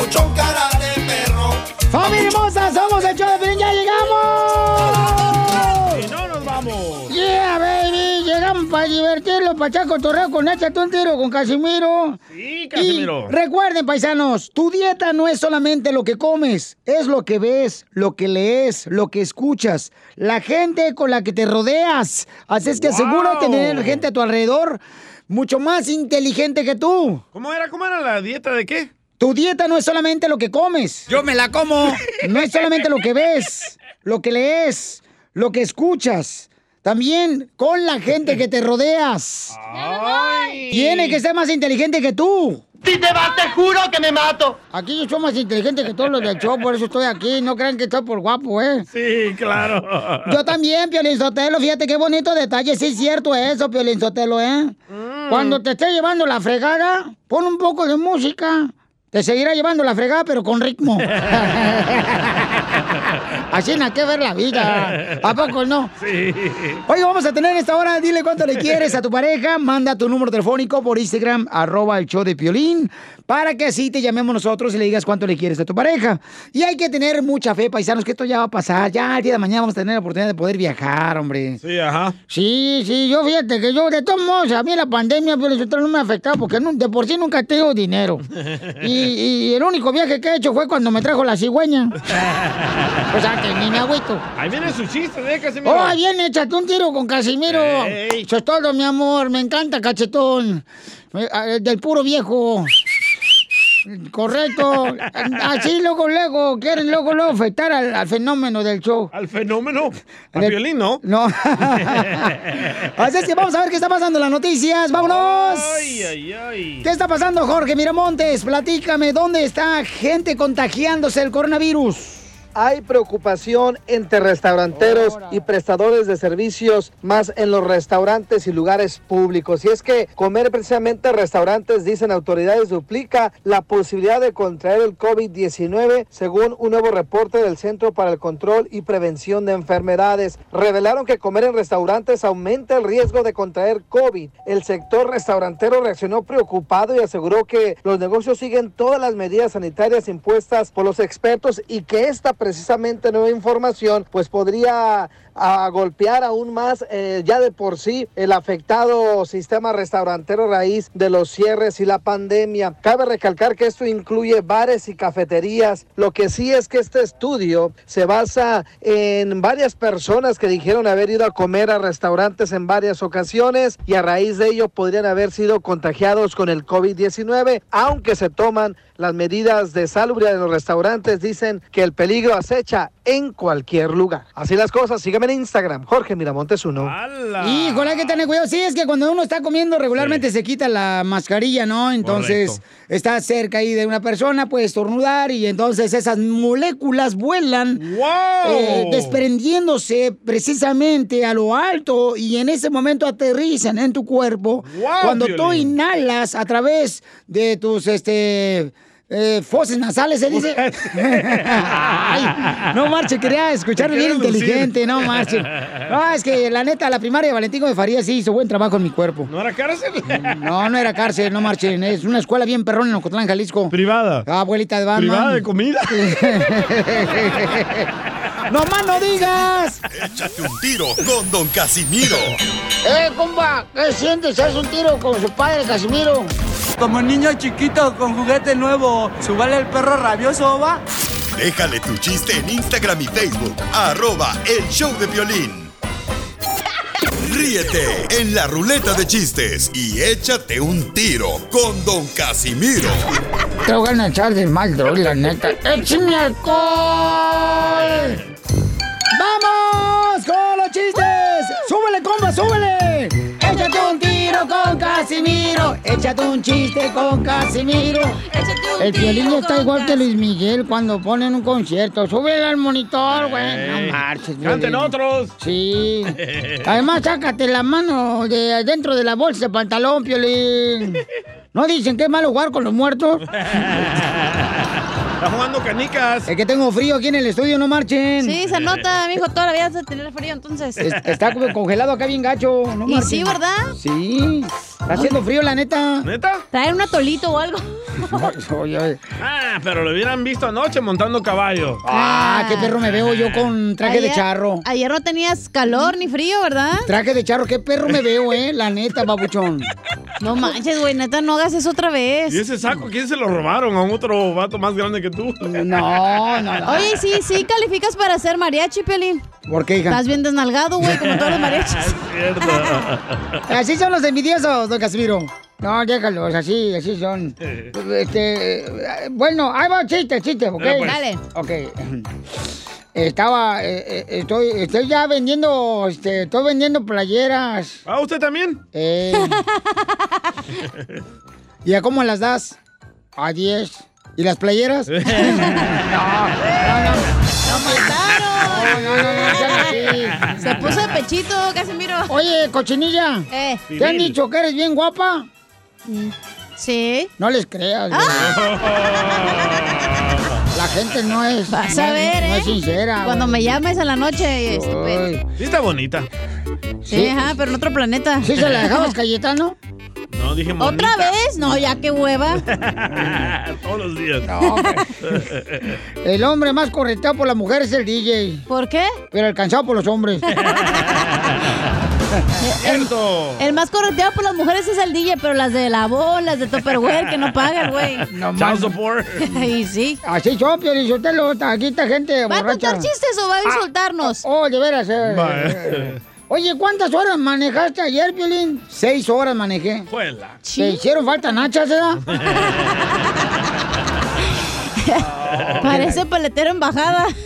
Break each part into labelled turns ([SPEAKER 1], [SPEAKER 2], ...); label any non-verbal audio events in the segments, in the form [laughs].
[SPEAKER 1] Papuchón cara de perro.
[SPEAKER 2] ¡Familia hermosa! ¡Somos el show de Piolín! ¡Ya llegamos!
[SPEAKER 3] Y no nos vamos.
[SPEAKER 2] ¡Yeah, baby! Llegamos para divertirlo, para echar cotorreo con Échate un tiro con Casimiro.
[SPEAKER 3] Sí, Casimiro.
[SPEAKER 2] Y recuerden, paisanos, tu dieta no es solamente lo que comes, es lo que ves, lo que lees, lo que escuchas, la gente con la que te rodeas. Así es que
[SPEAKER 3] Wow.
[SPEAKER 2] asegúrate de tener gente a tu alrededor mucho más inteligente que tú.
[SPEAKER 3] ¿Cómo era? ¿Cómo era la dieta de qué?
[SPEAKER 2] Tu dieta no es solamente lo que comes. Yo me la como. No es solamente lo que ves, lo que lees, lo que escuchas. También con la gente que te rodeas. Tiene que ser más inteligente que tú.
[SPEAKER 1] Si te vas, te juro que me mato.
[SPEAKER 2] Aquí yo soy más inteligente que todos los del show, por eso estoy aquí. No crean que estoy por guapo, ¿eh?
[SPEAKER 3] Sí, claro.
[SPEAKER 2] Yo también, Piolín Sotelo. Fíjate qué bonito detalle. Sí es cierto eso, Piolín Sotelo, ¿eh? Cuando te esté llevando la fregada, pon un poco de música. Te seguirá llevando la fregada, pero con ritmo. [laughs] Así no hay que ver la vida. ¿A poco no?
[SPEAKER 3] Sí.
[SPEAKER 2] Oye, vamos a tener esta hora, dile cuánto le [laughs] quieres a tu pareja, manda tu número telefónico por Instagram, arroba el show de Piolín, para que así te llamemos nosotros y le digas cuánto le quieres a tu pareja. Y hay que tener mucha fe, paisanos, que esto ya va a pasar, ya el día de mañana vamos a tener la oportunidad de poder viajar, hombre.
[SPEAKER 3] Sí, ajá.
[SPEAKER 2] Sí, sí, yo fíjate que yo, de todos modos, a mí la pandemia, pero no me ha afectado porque no- de por sí nunca tengo dinero. [laughs] Y, y el único viaje que he hecho fue cuando me trajo la cigüeña. [laughs] O sea, que ni me agüito.
[SPEAKER 3] Ahí viene su chiste, ¿eh, Casimiro?
[SPEAKER 2] Oh, ahí viene, échate un tiro con Casimiro.
[SPEAKER 3] Ey.
[SPEAKER 2] Eso es todo, mi amor. Me encanta, cachetón. Eh, ah, Del puro viejo. Correcto. Así luego, luego, quieren luego, luego afectar al, al fenómeno del show.
[SPEAKER 3] ¿Al fenómeno? ¿A
[SPEAKER 2] Del-
[SPEAKER 3] violín, no?
[SPEAKER 2] No. [laughs] Así es que vamos a ver qué está pasando en las noticias. ¡Vámonos!
[SPEAKER 3] Ay, ay, ay.
[SPEAKER 2] ¿Qué está pasando, Jorge Miramontes? Platícame, ¿dónde está gente contagiándose el coronavirus?
[SPEAKER 4] Hay preocupación entre restauranteros y prestadores de servicios, más en los restaurantes y lugares públicos. Y es que comer precisamente en restaurantes, dicen autoridades, duplica la posibilidad de contraer el COVID-19, según un nuevo reporte del Centro para el Control y Prevención de Enfermedades. Revelaron que comer en restaurantes aumenta el riesgo de contraer COVID. El sector restaurantero reaccionó preocupado y aseguró que los negocios siguen todas las medidas sanitarias impuestas por los expertos y que esta precisamente nueva información pues podría a golpear aún más eh, ya de por sí el afectado sistema restaurantero raíz de los cierres y la pandemia. Cabe recalcar que esto incluye bares y cafeterías. Lo que sí es que este estudio se basa en varias personas que dijeron haber ido a comer a restaurantes en varias ocasiones y a raíz de ello podrían haber sido contagiados con el COVID-19, aunque se toman las medidas de salubridad en los restaurantes, dicen que el peligro acecha en cualquier lugar. Así las cosas, síganme en Instagram, Jorge Miramontes uno.
[SPEAKER 2] Híjole, hay que tener cuidado. Sí, es que cuando uno está comiendo regularmente se quita la mascarilla, ¿no? Entonces,
[SPEAKER 3] Correcto.
[SPEAKER 2] está cerca ahí de una persona, puede estornudar y entonces esas moléculas vuelan, eh, desprendiéndose precisamente a lo alto y en ese momento aterrizan en tu cuerpo.
[SPEAKER 3] ¡Guau,
[SPEAKER 2] cuando tú inhalas a través de tus, este... eh, foses nasales, se dice. [laughs] Ay, no marche, quería escuchar
[SPEAKER 3] Te
[SPEAKER 2] bien
[SPEAKER 3] lucir.
[SPEAKER 2] inteligente, no marche. [laughs] No, es que la neta, la primaria de Valentín de Faría sí hizo buen trabajo en mi cuerpo.
[SPEAKER 3] ¿No era cárcel?
[SPEAKER 2] No, no era cárcel, no marchen. Es una escuela bien perrón en Ocotlán, Jalisco.
[SPEAKER 3] Privada.
[SPEAKER 2] Ah, abuelita de Batman.
[SPEAKER 3] Privada de comida. [laughs]
[SPEAKER 2] ¡No más no digas!
[SPEAKER 5] Échate un tiro con Don Casimiro.
[SPEAKER 2] ¡Eh, compa! ¿Qué sientes? ¿Haz un tiro con su padre, Casimiro?
[SPEAKER 6] Como niño chiquito con juguete nuevo, ¿subale el perro rabioso, va?
[SPEAKER 5] Déjale tu chiste en Instagram y Facebook, arroba el show de violín. Ríete en la ruleta de chistes y échate un tiro con Don Casimiro.
[SPEAKER 2] Te voy a echar de mal, la neta. ¡Échame alcohol! Casimiro. Échate un chiste con Casimiro. El violín está igual que Luis Miguel cuando ponen un concierto. Sube al monitor, güey. No marches,
[SPEAKER 3] Canten
[SPEAKER 2] Piolín.
[SPEAKER 3] otros.
[SPEAKER 2] Sí. [laughs] Además, sácate la mano de dentro de la bolsa de pantalón, Piolín. ¿No dicen que es malo jugar con los muertos? [laughs]
[SPEAKER 3] Está jugando canicas.
[SPEAKER 2] Es que tengo frío aquí en el estudio, no marchen.
[SPEAKER 7] Sí, se nota, mijo, toda la vida vas a tener frío, entonces.
[SPEAKER 2] Es- Está como congelado acá bien gacho, no
[SPEAKER 7] Y sí, ¿verdad?
[SPEAKER 2] Sí. Está haciendo frío, la neta.
[SPEAKER 3] ¿Neta?
[SPEAKER 7] Traer un atolito o algo. [laughs]
[SPEAKER 3] Ah, pero lo hubieran visto anoche montando caballo.
[SPEAKER 2] Ah, qué perro me veo yo con traje de charro.
[SPEAKER 7] Ayer no tenías calor ni frío, ¿verdad?
[SPEAKER 2] Traje de charro, qué perro me veo, eh. La neta, babuchón.
[SPEAKER 7] No manches, güey, neta, no hagas eso otra vez.
[SPEAKER 3] ¿Y ese saco quién se lo robaron? ¿A un otro vato más grande que tú?
[SPEAKER 2] No, no, no.
[SPEAKER 7] Oye, sí, sí, calificas para ser mariachi, Pelín.
[SPEAKER 2] ¿Por qué, hija?
[SPEAKER 7] Estás bien desnalgado, güey, como todos los mariachis. [laughs]
[SPEAKER 3] Cierto. [laughs]
[SPEAKER 2] Así son los envidiosos, don Casimiro. No, déjalos, así, así son. Este, bueno, ahí va chiste, chiste, ¿ok?
[SPEAKER 7] Dale, pues. Dale.
[SPEAKER 2] Ok. [clears throat] Estaba, eh, eh, estoy, estoy ya vendiendo, este, estoy vendiendo playeras.
[SPEAKER 3] ¿Ah, usted también?
[SPEAKER 2] Eh. [laughs] ¿Y a cómo las das? A 10. ¿Y las playeras? no, no, no. No, no, no, no sean así.
[SPEAKER 7] Se puso de pechito, Casimiro.
[SPEAKER 2] Oye, cochinilla.
[SPEAKER 7] Eh.
[SPEAKER 2] ¿Te han dicho que eres bien guapa?
[SPEAKER 7] Sí.
[SPEAKER 2] No les creas. güey. La gente no es.
[SPEAKER 7] Vas
[SPEAKER 2] no,
[SPEAKER 7] a ver,
[SPEAKER 2] no
[SPEAKER 7] ¿eh?
[SPEAKER 2] es sincera.
[SPEAKER 7] Cuando me llames a la noche.
[SPEAKER 3] Sí está bonita.
[SPEAKER 7] Sí, ajá, pero en otro planeta.
[SPEAKER 2] ¿Sí se la dejabas Cayetano?
[SPEAKER 3] No, dije.
[SPEAKER 7] ¿Otra vez? No, ya qué hueva. [laughs]
[SPEAKER 3] Todos los días.
[SPEAKER 2] No, El hombre más correteado por la mujer es el DJ.
[SPEAKER 7] ¿Por qué?
[SPEAKER 2] Pero alcanzado por los hombres. [laughs]
[SPEAKER 3] Cierto.
[SPEAKER 7] El más correteado por las mujeres es el DJ, pero las de la voz, las de Tupperware, que no pagan, güey.
[SPEAKER 2] No
[SPEAKER 3] support. [laughs]
[SPEAKER 7] Y sí.
[SPEAKER 2] Así son, Piolichotelo. Aquí está gente
[SPEAKER 7] ¿Va a contar chistes o va a insultarnos?
[SPEAKER 2] Oh, de veras. eh,
[SPEAKER 3] Va.
[SPEAKER 2] eh. Oye, ¿cuántas horas manejaste ayer, Piolín? Seis horas manejé.
[SPEAKER 3] Juela.
[SPEAKER 2] ¿Te hicieron falta nachas, eh? [laughs]
[SPEAKER 7] Parece paletero en bajada. [laughs]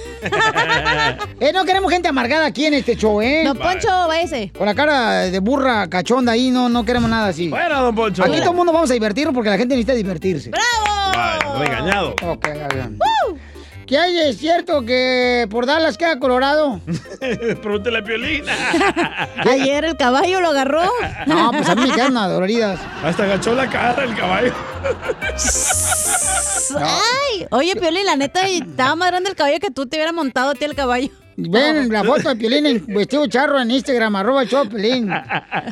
[SPEAKER 2] Eh, no queremos gente amargada aquí en este show, ¿eh?
[SPEAKER 7] Don Poncho, váyase.
[SPEAKER 2] Con la cara de burra cachonda ahí, no, no queremos nada así.
[SPEAKER 3] Fuera, don Poncho.
[SPEAKER 2] Aquí todo el mundo vamos a divertirnos porque la gente necesita divertirse.
[SPEAKER 7] ¡Bravo!
[SPEAKER 3] Vale, regañado.
[SPEAKER 2] Ok, bien. ¿Qué hay de cierto que por Dallas queda Colorado? [laughs]
[SPEAKER 3] Pregúntele a Piolina. [laughs]
[SPEAKER 7] Ayer el caballo lo agarró.
[SPEAKER 2] No, pues a mí me quedan doloridas.
[SPEAKER 3] Hasta agachó la cara el caballo.
[SPEAKER 7] Ay, oye, Piolín, la neta, estaba más grande el caballo que tú te hubiera montado a ti el caballo.
[SPEAKER 2] Ven la foto de Piolín en vestido charro en Instagram, arroba el show de Piolín.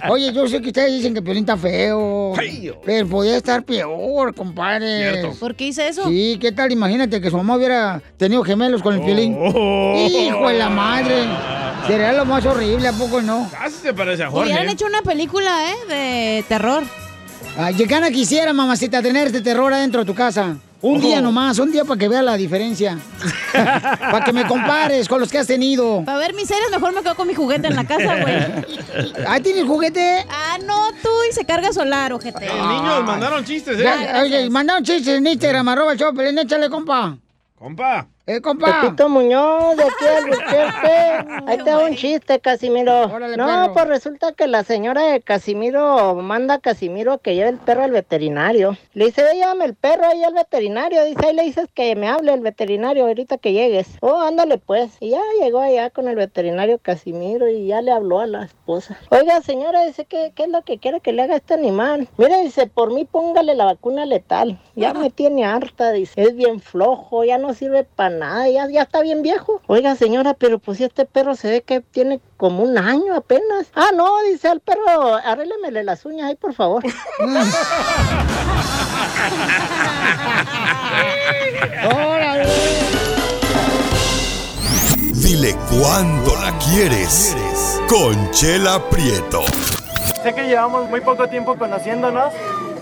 [SPEAKER 2] Oye, yo sé que ustedes dicen que Piolín está feo.
[SPEAKER 3] Feo.
[SPEAKER 2] Pero podía estar peor, compadre.
[SPEAKER 3] Cierto.
[SPEAKER 7] ¿Por qué hice eso?
[SPEAKER 2] Sí, ¿qué tal? Imagínate que su mamá hubiera tenido gemelos con el Piolín.
[SPEAKER 3] Oh.
[SPEAKER 2] Hijo de la madre. Sería lo más horrible, ¿a poco no?
[SPEAKER 3] Casi se parece a Jorge.
[SPEAKER 7] Hubieran hecho una película, ¿eh? De terror.
[SPEAKER 2] Ay, qué gana quisiera, mamacita, tener este terror adentro de tu casa. Un día nomás, un día para que vea la diferencia. [laughs] para que me compares con los que has tenido.
[SPEAKER 7] Para ver mis series, mejor me quedo con mi juguete en la casa, güey. [laughs]
[SPEAKER 2] ¿Ahí tienes juguete?
[SPEAKER 7] Ah, no, tú y se carga solar, ojete.
[SPEAKER 3] Eh, niños, mandaron chistes, ¿eh?
[SPEAKER 2] Ya, oye, mandaron chistes en Instagram, arroba el échale, compa.
[SPEAKER 3] Compa.
[SPEAKER 2] Eh, compa.
[SPEAKER 8] Pepito Muñoz, de aquí al. [laughs] Ahí te da un chiste, Casimiro.
[SPEAKER 2] Órale,
[SPEAKER 8] no,
[SPEAKER 2] perro.
[SPEAKER 8] pues resulta que la señora de Casimiro manda a Casimiro que lleve el perro al veterinario. Le dice, ve, llévame el perro ahí al veterinario. Dice, ahí le dices que me hable el veterinario ahorita que llegues. Oh, ándale pues. Y ya llegó allá con el veterinario Casimiro y ya le habló a la esposa. Oiga, señora, dice, ¿qué, qué es lo que quiere que le haga a este animal? Mire, dice, por mí póngale la vacuna letal. Ya me tiene harta, dice. Es bien flojo, ya no sirve para nada, ya, ya está bien viejo. Oiga, señora, pero pues si este perro se ve que tiene como un año apenas. Ah, no, dice al perro, arréglemele las uñas ahí, por favor. [laughs]
[SPEAKER 2] Órale.
[SPEAKER 5] Dile cuándo la quieres. Conchela Prieto.
[SPEAKER 9] Sé que llevamos muy poco tiempo conociéndonos.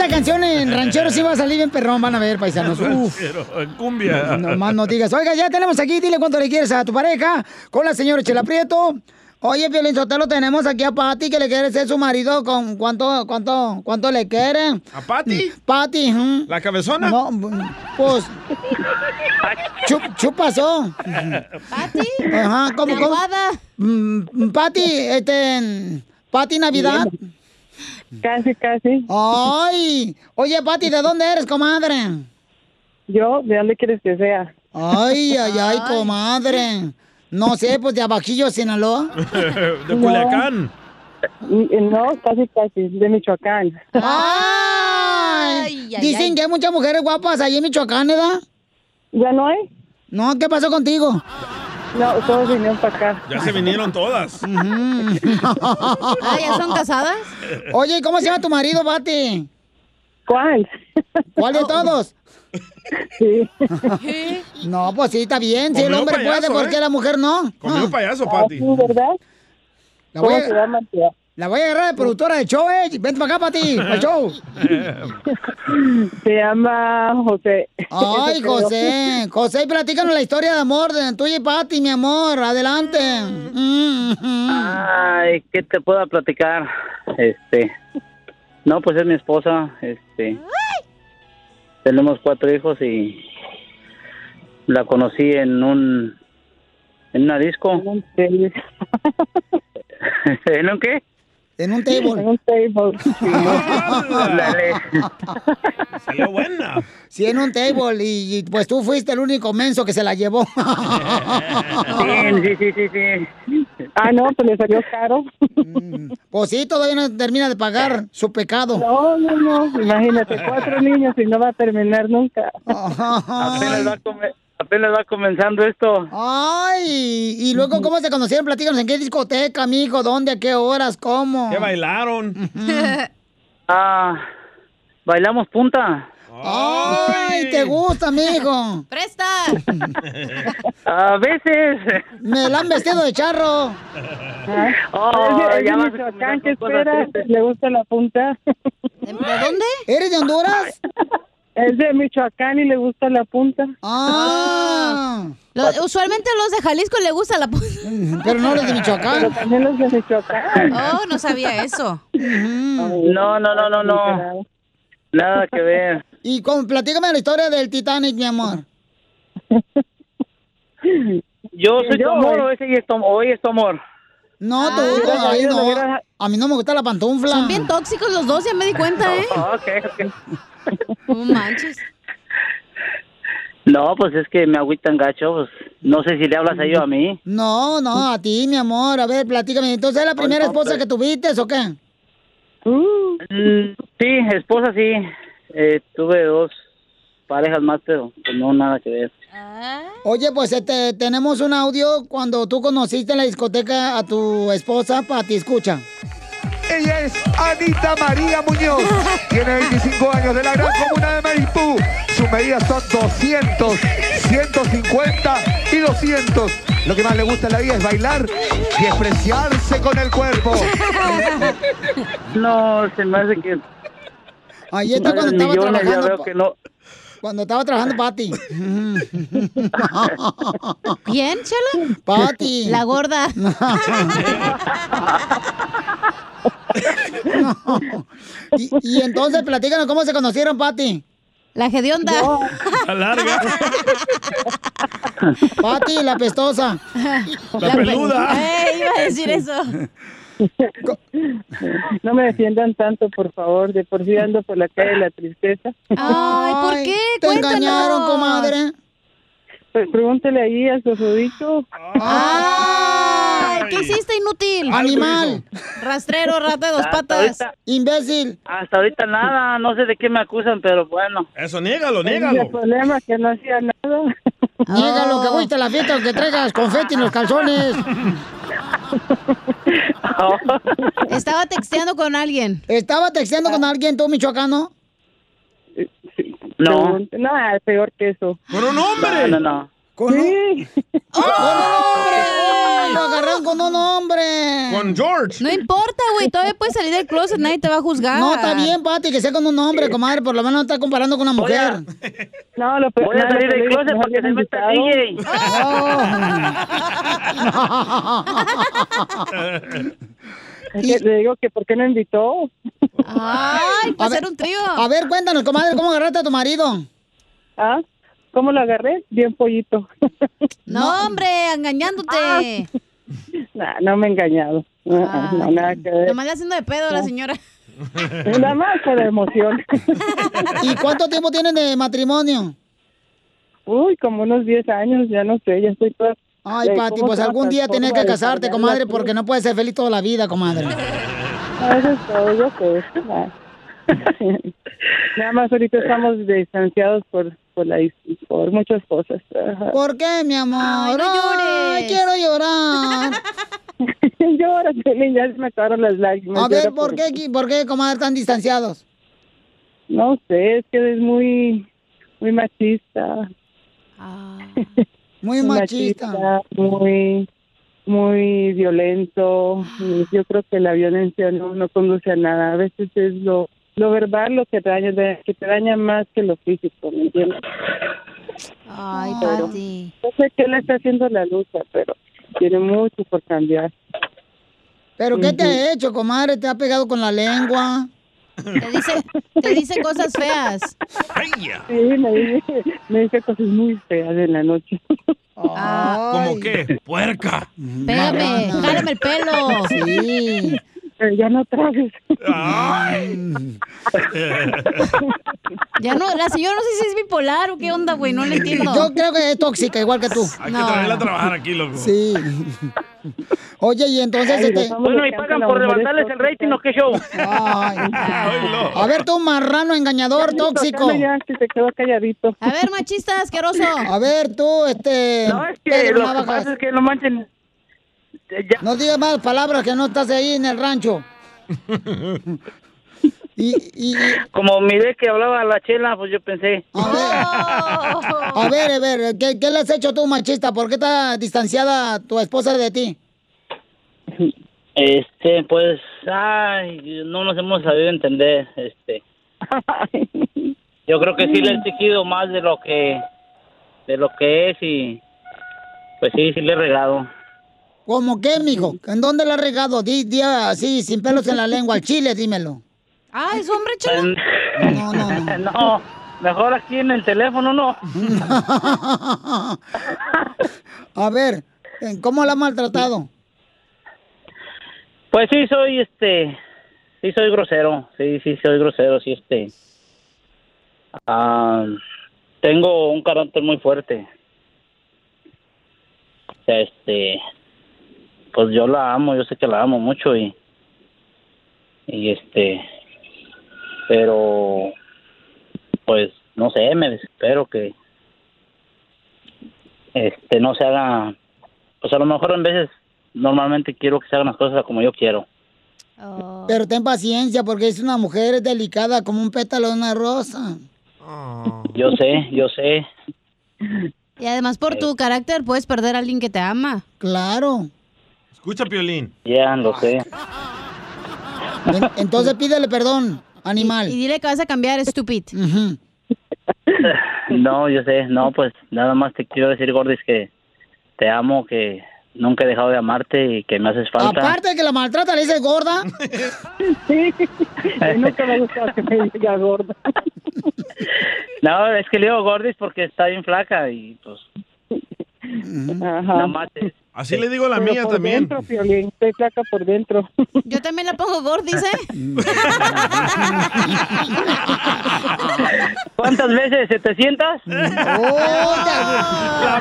[SPEAKER 2] Esa canción en [laughs] ranchero sí va a salir bien perrón, van a ver, paisanos. [laughs] Uf.
[SPEAKER 3] En cumbia.
[SPEAKER 2] No más no digas. Oiga, ya tenemos aquí, dile cuánto le quieres a tu pareja con la señora Chela Prieto. Oye, Piolín Sotelo, tenemos aquí a Pati que le quiere ser su marido con cuánto, cuánto, cuánto le quiere.
[SPEAKER 3] ¿A Pati?
[SPEAKER 2] Pati, ujú.
[SPEAKER 3] ¿La cabezona?
[SPEAKER 2] No, pues. Chup, chup pasó.
[SPEAKER 7] ¿Pati?
[SPEAKER 2] Ajá, ¿cómo, cómo? Mm, Pati, este. Pati Navidad. [laughs]
[SPEAKER 10] Casi, casi.
[SPEAKER 2] Ay, oye, Pati, ¿de dónde eres, comadre?
[SPEAKER 10] Yo, ¿de dónde quieres que sea?
[SPEAKER 2] Ay, ay, ay, [laughs] comadre. No sé, pues de Abajillo, Sinaloa. [laughs]
[SPEAKER 3] de Culiacán.
[SPEAKER 10] No, casi, casi, de Michoacán.
[SPEAKER 2] Ay, dicen que hay muchas mujeres guapas allí en Michoacán, ¿verdad?
[SPEAKER 10] ¿Ya no hay?
[SPEAKER 2] No, ¿qué pasó contigo?
[SPEAKER 10] No, todos vinieron para acá.
[SPEAKER 3] Ya se vinieron todas. [laughs]
[SPEAKER 7] Ah, ¿ya son casadas?
[SPEAKER 2] Oye, ¿y ¿cómo se llama tu marido, Pati?
[SPEAKER 10] ¿Cuál?
[SPEAKER 2] ¿Cuál de todos?
[SPEAKER 10] Sí.
[SPEAKER 2] No, pues sí, está bien. Si el hombre
[SPEAKER 3] payaso,
[SPEAKER 2] puede, ¿por qué
[SPEAKER 3] ¿eh?
[SPEAKER 2] la mujer no?
[SPEAKER 3] Comió
[SPEAKER 2] Ah.
[SPEAKER 3] payaso, Pati.
[SPEAKER 10] Sí, ¿verdad?
[SPEAKER 2] La voy,
[SPEAKER 10] ¿Cómo se
[SPEAKER 2] a,
[SPEAKER 10] llama? tía?
[SPEAKER 2] La voy a agarrar de productora de show, ¿eh? Vente para acá, Pati, [laughs] para el show.
[SPEAKER 10] Se llama José.
[SPEAKER 2] Ay. [laughs] José. José, platícanos la historia de amor de tuya y Pati, mi amor. Adelante. Mm, mm.
[SPEAKER 11] Ay, ¿qué te puedo platicar? Este, no, pues es mi esposa, este, tenemos cuatro hijos y la conocí en un, en una disco. ¿En un [laughs] qué?
[SPEAKER 2] En un table.
[SPEAKER 10] En un table.
[SPEAKER 11] Dale. [laughs]
[SPEAKER 3] Salió buena.
[SPEAKER 2] Sí, en un table. Y, y, pues tú fuiste el único menso que se la llevó.
[SPEAKER 11] Sí, sí, sí, sí, sí.
[SPEAKER 10] Ah, no, pues le salió caro.
[SPEAKER 2] Pues sí, todavía no termina de pagar su pecado.
[SPEAKER 10] No, no, no. Imagínate, cuatro niños y no va a terminar nunca.
[SPEAKER 11] Apenas va, come- apenas va comenzando esto.
[SPEAKER 2] Ay, y luego, ¿cómo se conocieron? Platícanos, ¿en qué discoteca, mijo? ¿Dónde? ¿A qué horas? ¿Cómo?
[SPEAKER 3] ¿Qué bailaron?
[SPEAKER 11] Ah, bailamos punta.
[SPEAKER 2] Ay, ¿te gusta, mijo? [laughs]
[SPEAKER 7] ¡Presta! [laughs]
[SPEAKER 11] A veces.
[SPEAKER 2] Me la han vestido de charro.
[SPEAKER 11] Oh,
[SPEAKER 10] es de, es
[SPEAKER 11] ya
[SPEAKER 10] de
[SPEAKER 11] vas a
[SPEAKER 10] Michoacán, ¿qué
[SPEAKER 11] comenzar con cosas
[SPEAKER 10] espera?
[SPEAKER 11] tristes.
[SPEAKER 10] ¿Le gusta la punta?
[SPEAKER 7] ¿De dónde?
[SPEAKER 2] ¿Eres de Honduras? [laughs]
[SPEAKER 10] Es de Michoacán y le gusta la punta.
[SPEAKER 2] Ah.
[SPEAKER 7] Lo- usualmente a los de Jalisco le gusta la punta. [laughs]
[SPEAKER 2] Pero no los de
[SPEAKER 10] Pero
[SPEAKER 2] Michoacán.
[SPEAKER 10] también los de Michoacán.
[SPEAKER 7] Oh, no sabía eso.
[SPEAKER 11] No, no, no, no, no. Nada que ver.
[SPEAKER 2] Y con, platícame la historia del Titanic, mi amor.
[SPEAKER 11] Yo soy tu amor o ese es tu, hoy es tu amor.
[SPEAKER 2] No, tú,
[SPEAKER 10] Ah,
[SPEAKER 2] ay,
[SPEAKER 10] mira,
[SPEAKER 2] no.
[SPEAKER 10] mira.
[SPEAKER 2] A mí no me gusta la pantufla.
[SPEAKER 7] Son bien tóxicos los dos, ya me di cuenta, [laughs] ¿eh?
[SPEAKER 11] Ok, ok.
[SPEAKER 7] No manches.
[SPEAKER 11] No, pues es que me agüitan gacho. Pues, no sé si le hablas a ellos a mí.
[SPEAKER 2] No, no, a ti, mi amor. A ver, platícame. Entonces, ¿es la primera
[SPEAKER 11] no,
[SPEAKER 2] esposa
[SPEAKER 11] pues.
[SPEAKER 2] que tuviste o qué?
[SPEAKER 11] Mm, sí, esposa sí. Eh, tuve dos parejas más, pero pues, no nada que ver.
[SPEAKER 2] Oye, pues este, tenemos un audio cuando tú conociste en la discoteca a tu esposa, Pati, escucha.
[SPEAKER 12] Ella es Anita María Muñoz. Tiene 25 años de la gran comuna de Maripú. Sus medidas son 200, 150 y 200. Lo que más le gusta en la vida es bailar y expresarse con el cuerpo.
[SPEAKER 11] No, se me hace que...
[SPEAKER 2] Ahí está cuando estaba
[SPEAKER 11] millones, ya
[SPEAKER 2] trabajando.
[SPEAKER 11] veo
[SPEAKER 2] pa-
[SPEAKER 11] que no.
[SPEAKER 2] Cuando estaba trabajando Pati. [laughs]
[SPEAKER 7] ¿Quién, Chela?
[SPEAKER 2] Pati.
[SPEAKER 7] La gorda. [laughs]
[SPEAKER 2] y, y entonces, platícanos cómo se conocieron, Pati.
[SPEAKER 7] La hedionda.
[SPEAKER 3] La larga.
[SPEAKER 2] Pati, la pestosa.
[SPEAKER 3] La peluda.
[SPEAKER 7] Eh, iba a decir eso. [laughs] [laughs]
[SPEAKER 10] No me defiendan tanto, por favor. De por sí ando por la calle de la tristeza.
[SPEAKER 7] Ay, ¿por qué?
[SPEAKER 2] Te
[SPEAKER 7] Cuéntanos.
[SPEAKER 2] engañaron, comadre.
[SPEAKER 10] Pues pregúntele ahí a su rodito.
[SPEAKER 7] Ay, ¿qué hiciste, inútil?
[SPEAKER 2] Animal.
[SPEAKER 7] Rastrero, rata de dos
[SPEAKER 11] Hasta
[SPEAKER 7] patas.
[SPEAKER 11] ahorita,
[SPEAKER 2] Imbécil.
[SPEAKER 11] hasta ahorita nada, no sé de qué me acusan, pero bueno.
[SPEAKER 3] Eso, niégalo, niégalo.
[SPEAKER 10] el problema, que no hacía nada.
[SPEAKER 2] Niégalo, que fuiste a la fiesta que traigas confeti en los calzones. [laughs] [laughs]
[SPEAKER 7] Estaba texteando con alguien.
[SPEAKER 2] ¿Estaba texteando con alguien, tú, michoacano?
[SPEAKER 11] No,
[SPEAKER 10] No, es peor que eso.
[SPEAKER 3] Pero un
[SPEAKER 11] no,
[SPEAKER 3] hombre.
[SPEAKER 11] no, no.
[SPEAKER 2] Con un... ¡Con un hombre! ¡Oh! Lo agarraron con un hombre.
[SPEAKER 3] Con George.
[SPEAKER 7] No importa, güey. Todavía puedes salir del closet, nadie te va a juzgar.
[SPEAKER 2] No, está bien, Pati, que sea con un hombre, comadre. Por lo menos no está comparando con una mujer.
[SPEAKER 10] No, lo
[SPEAKER 11] Voy a salir del closet para que se meta DJ. [laughs] [laughs]
[SPEAKER 10] Que le digo que ¿por qué no invitó?
[SPEAKER 7] Ay,
[SPEAKER 2] A
[SPEAKER 7] para hacer un trío.
[SPEAKER 2] A ver, cuéntanos, comadre, ¿cómo agarraste a tu marido?
[SPEAKER 10] ¿Ah? ¿Cómo lo agarré? Bien pollito. [laughs]
[SPEAKER 7] No, hombre, engañándote. [laughs]
[SPEAKER 10] Nah, no me he engañado. No, no, nada que ver.
[SPEAKER 7] Nomás le haciendo de pedo a la señora. [laughs]
[SPEAKER 10] Nada más por emoción.
[SPEAKER 2] ¿Y cuánto tiempo tienen de matrimonio?
[SPEAKER 10] Uy, como unos 10 años, ya no sé, ya estoy toda...
[SPEAKER 2] Ay, Pati,
[SPEAKER 10] ¿cómo
[SPEAKER 2] pues algún día tienes que casarte, comadre, porque no puedes ser feliz toda la vida, comadre.
[SPEAKER 10] Ah, Eso es todo, yo sé. Ah. Nada más ahorita estamos distanciados por por, la, por muchas cosas. Ajá.
[SPEAKER 2] ¿Por qué, mi amor?
[SPEAKER 7] Ay, no
[SPEAKER 2] Ay,
[SPEAKER 7] llores.
[SPEAKER 2] quiero llorar. [laughs]
[SPEAKER 10] Llora, ya se me acabaron las lágrimas.
[SPEAKER 2] A ver,
[SPEAKER 10] llora
[SPEAKER 2] ¿por qué, por qué, comadre, están distanciados?
[SPEAKER 10] No sé, es que es muy, muy machista. [laughs]
[SPEAKER 2] Muy machista.
[SPEAKER 10] Muy, muy violento. Y yo creo que la violencia no, no conduce a nada. A veces es lo, lo verbal lo que te daña, que te daña más que lo físico, ¿me entiendes?
[SPEAKER 7] Ay,
[SPEAKER 10] Pero-
[SPEAKER 7] Pati.
[SPEAKER 10] No sé qué le está haciendo la lucha, pero tiene mucho por cambiar.
[SPEAKER 2] ¿Pero qué te ha hecho, comadre? ¿Te ha pegado con la lengua?
[SPEAKER 7] Te dice, te dice cosas feas.
[SPEAKER 10] Sí, me dice, me dice cosas muy feas en la noche.
[SPEAKER 3] ¿Cómo qué? Puerca.
[SPEAKER 7] Pégame, jálame el pelo.
[SPEAKER 2] Sí.
[SPEAKER 10] Pero ya no trajes.
[SPEAKER 7] Ya no, la señora no sé si es bipolar o qué onda, güey, no le entiendo.
[SPEAKER 2] Yo creo que es tóxica, igual que tú.
[SPEAKER 3] Hay que traerla a trabajar aquí, loco.
[SPEAKER 2] Sí. Oye, y entonces...
[SPEAKER 10] Ay,
[SPEAKER 2] este...
[SPEAKER 10] Bueno, y pagan por levantarles el rating,
[SPEAKER 11] ¿o qué show?
[SPEAKER 2] Ay. A ver, tú, marrano engañador tóxico.
[SPEAKER 10] Ya, que se quedó calladito.
[SPEAKER 7] A ver, machista asqueroso.
[SPEAKER 2] A ver, tú, este...
[SPEAKER 11] No, es que
[SPEAKER 2] Pedro
[SPEAKER 11] lo que pasa es que no manchen.
[SPEAKER 2] No digas más palabras que no estás ahí en el rancho. [laughs] y, y, y-
[SPEAKER 11] Como miré que hablaba la chela, pues yo pensé.
[SPEAKER 2] a ver, a ver, ¿qué, qué le has hecho tú, machista? ¿Por qué está distanciada tu esposa de ti?
[SPEAKER 11] Este, pues, ay, no nos hemos sabido entender, este. [laughs] Yo creo que sí le he exigido más de lo que, de lo que es y, pues sí, sí le he regado.
[SPEAKER 2] ¿Cómo qué, mijo? ¿En dónde la has regado? Di, di así, sin pelos en la lengua, al chile, dímelo.
[SPEAKER 7] Ah, es hombre, chela.
[SPEAKER 2] No, no, no. [laughs]
[SPEAKER 11] no, mejor aquí en el teléfono, no. [laughs]
[SPEAKER 2] A ver, ¿cómo la has maltratado?
[SPEAKER 11] Pues sí, soy, este, sí soy grosero, sí, sí soy grosero, sí, este. Ah, tengo un carácter muy fuerte. O sea, este, pues yo la amo, yo sé que la amo mucho y, y este, pero, pues, no sé, me desespero que, este, no se haga, pues a lo mejor en veces, normalmente quiero que se hagan las cosas como yo quiero.
[SPEAKER 2] Pero ten paciencia, porque es una mujer delicada como un pétalo de una rosa.
[SPEAKER 11] Yo sé, yo sé.
[SPEAKER 7] Y además por tu carácter puedes perder a alguien que te ama.
[SPEAKER 2] Claro.
[SPEAKER 3] Escucha, Piolín.
[SPEAKER 11] Ya, lo sé.
[SPEAKER 2] En- Entonces pídele perdón, animal.
[SPEAKER 7] Y dile que vas a cambiar, estúpido.
[SPEAKER 11] No, yo sé, no, pues nada más te quiero decir, Gordis, que te amo, que nunca he dejado de amarte y que me haces falta.
[SPEAKER 2] Aparte de que la maltrata, le dices gorda. [laughs]
[SPEAKER 10] Sí, y nunca me ha gustado que me diga gorda. [laughs]
[SPEAKER 11] No, es que le digo Gordis porque está bien flaca y pues es-
[SPEAKER 3] Así le digo a la
[SPEAKER 10] Pero
[SPEAKER 3] mía
[SPEAKER 10] por
[SPEAKER 3] también.
[SPEAKER 10] dentro, Piolín, estoy flaca por dentro.
[SPEAKER 7] Yo también la pongo gordis, [laughs] ¿eh?
[SPEAKER 11] ¿Cuántas veces? ¿700? [laughs]
[SPEAKER 2] ¡La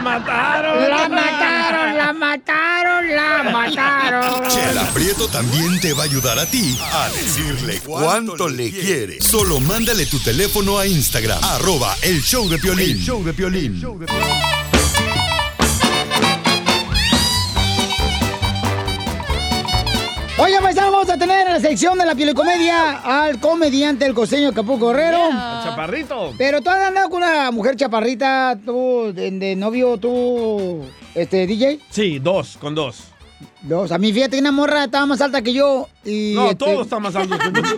[SPEAKER 3] mataron!
[SPEAKER 2] ¡La mataron! ¡La mataron! ¡La mataron!
[SPEAKER 5] Chela Prieto también te va a ayudar a ti a decirle cuánto le quiere. Solo mándale tu teléfono a Instagram, arroba el show de Piolín. El show de Piolín.
[SPEAKER 2] Oye, paisano, Vamos a tener en la sección de la comedia al comediante el costeño Acapulco Guerrero.
[SPEAKER 3] El chaparrito.
[SPEAKER 2] Pero tú has andado con una mujer chaparrita, tú, de, de novio, tú, este, DJ.
[SPEAKER 3] Sí, dos, con dos.
[SPEAKER 2] Dos. A mí, fíjate, que una morra estaba más alta que yo. Y,
[SPEAKER 3] No,
[SPEAKER 2] este,
[SPEAKER 3] todo está más alto que tú. [laughs]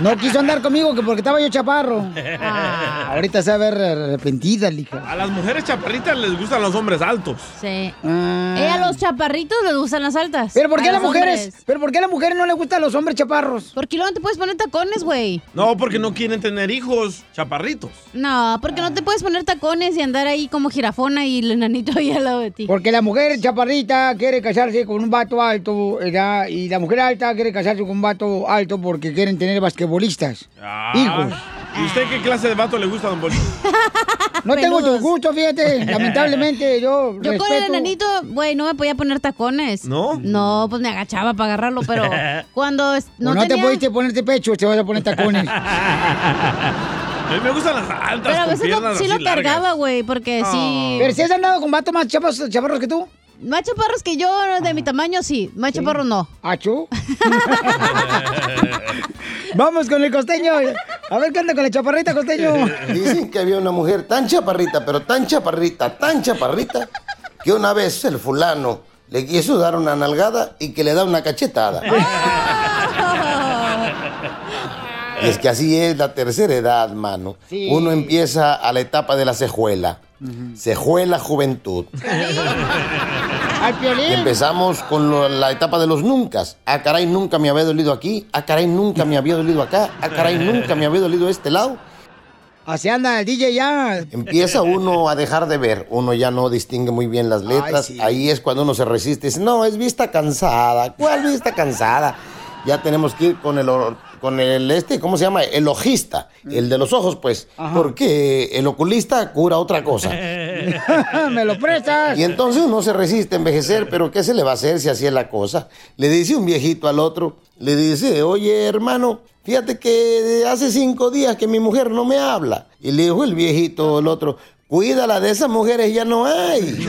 [SPEAKER 2] No quiso andar conmigo que porque estaba yo chaparro. Ah, ahorita se va a ver arrepentida, lija.
[SPEAKER 3] A las mujeres chaparritas les gustan los hombres altos.
[SPEAKER 7] Sí. Eh, a los chaparritos les gustan las altas.
[SPEAKER 2] Pero ¿por qué a las mujeres?
[SPEAKER 7] hombres.
[SPEAKER 2] ¿Pero por qué a las mujeres no les gustan los hombres chaparros?
[SPEAKER 7] Porque luego no te puedes poner tacones, güey.
[SPEAKER 3] No, porque no quieren tener hijos chaparritos.
[SPEAKER 7] No, porque no te puedes poner tacones y andar ahí como jirafona y el enanito ahí al lado de ti.
[SPEAKER 2] Porque la mujer chaparrita quiere casarse con un vato alto, ¿verdad? y la mujer alta quiere casarse con un vato alto porque quieren tener basquetbolistas.
[SPEAKER 3] Ah,
[SPEAKER 2] Hijos.
[SPEAKER 3] ¿Y usted qué clase de vato le gusta, don Bolívar? [laughs]
[SPEAKER 2] No tengo tu gusto, fíjate. Lamentablemente, [laughs] yo.
[SPEAKER 7] Yo con el enanito, güey, no me podía poner tacones.
[SPEAKER 3] ¿No?
[SPEAKER 7] No, pues me agachaba para agarrarlo, pero [laughs] cuando es-
[SPEAKER 2] No,
[SPEAKER 7] no,
[SPEAKER 2] no te
[SPEAKER 7] tenía...
[SPEAKER 2] pudiste ponerte pecho, te vas a poner tacones.
[SPEAKER 3] A mí me gustan las altas,
[SPEAKER 7] Pero a
[SPEAKER 3] con
[SPEAKER 7] veces sí lo
[SPEAKER 3] largas.
[SPEAKER 7] cargaba, güey, porque sí...
[SPEAKER 2] Pero si has andado con vatos más chaparros que tú.
[SPEAKER 7] Más chaparros que yo, de mi tamaño, sí. Más chaparros no.
[SPEAKER 2] ¿Achú? [laughs] Vamos con el costeño. A ver qué anda con la chaparrita, costeño.
[SPEAKER 13] Dicen que había una mujer tan chaparrita, pero tan chaparrita, tan chaparrita, que una vez el fulano le quiso dar una nalgada y que le da una cachetada. [laughs] Y es que así es la tercera edad, mano.
[SPEAKER 14] Sí.
[SPEAKER 13] Uno empieza a la etapa de la cejuela. Cejuela juventud. Y empezamos con lo- la etapa de los nuncas. Ah, caray, nunca me había dolido aquí. Ah, caray, nunca me había dolido acá. Ah, caray, nunca me había dolido este lado.
[SPEAKER 2] Así anda el DJ ya.
[SPEAKER 13] Empieza uno a dejar de ver, uno ya no distingue muy bien las letras, ahí es cuando uno se resiste, dice, no, es vista cansada, ¿cuál vista cansada? Ya tenemos que ir con el, con el este, ¿cómo se llama? El ojista, el de los ojos, pues, porque el oculista cura otra cosa. [laughs] [laughs]
[SPEAKER 2] Me lo prestas.
[SPEAKER 13] Y entonces uno se resiste a envejecer, pero ¿qué se le va a hacer si así es la cosa? Le dice un viejito al otro, le dice, oye hermano, fíjate que hace cinco días que mi mujer no me habla. Y le dijo el viejito al otro, cuídala de esas mujeres, ya no hay. [laughs]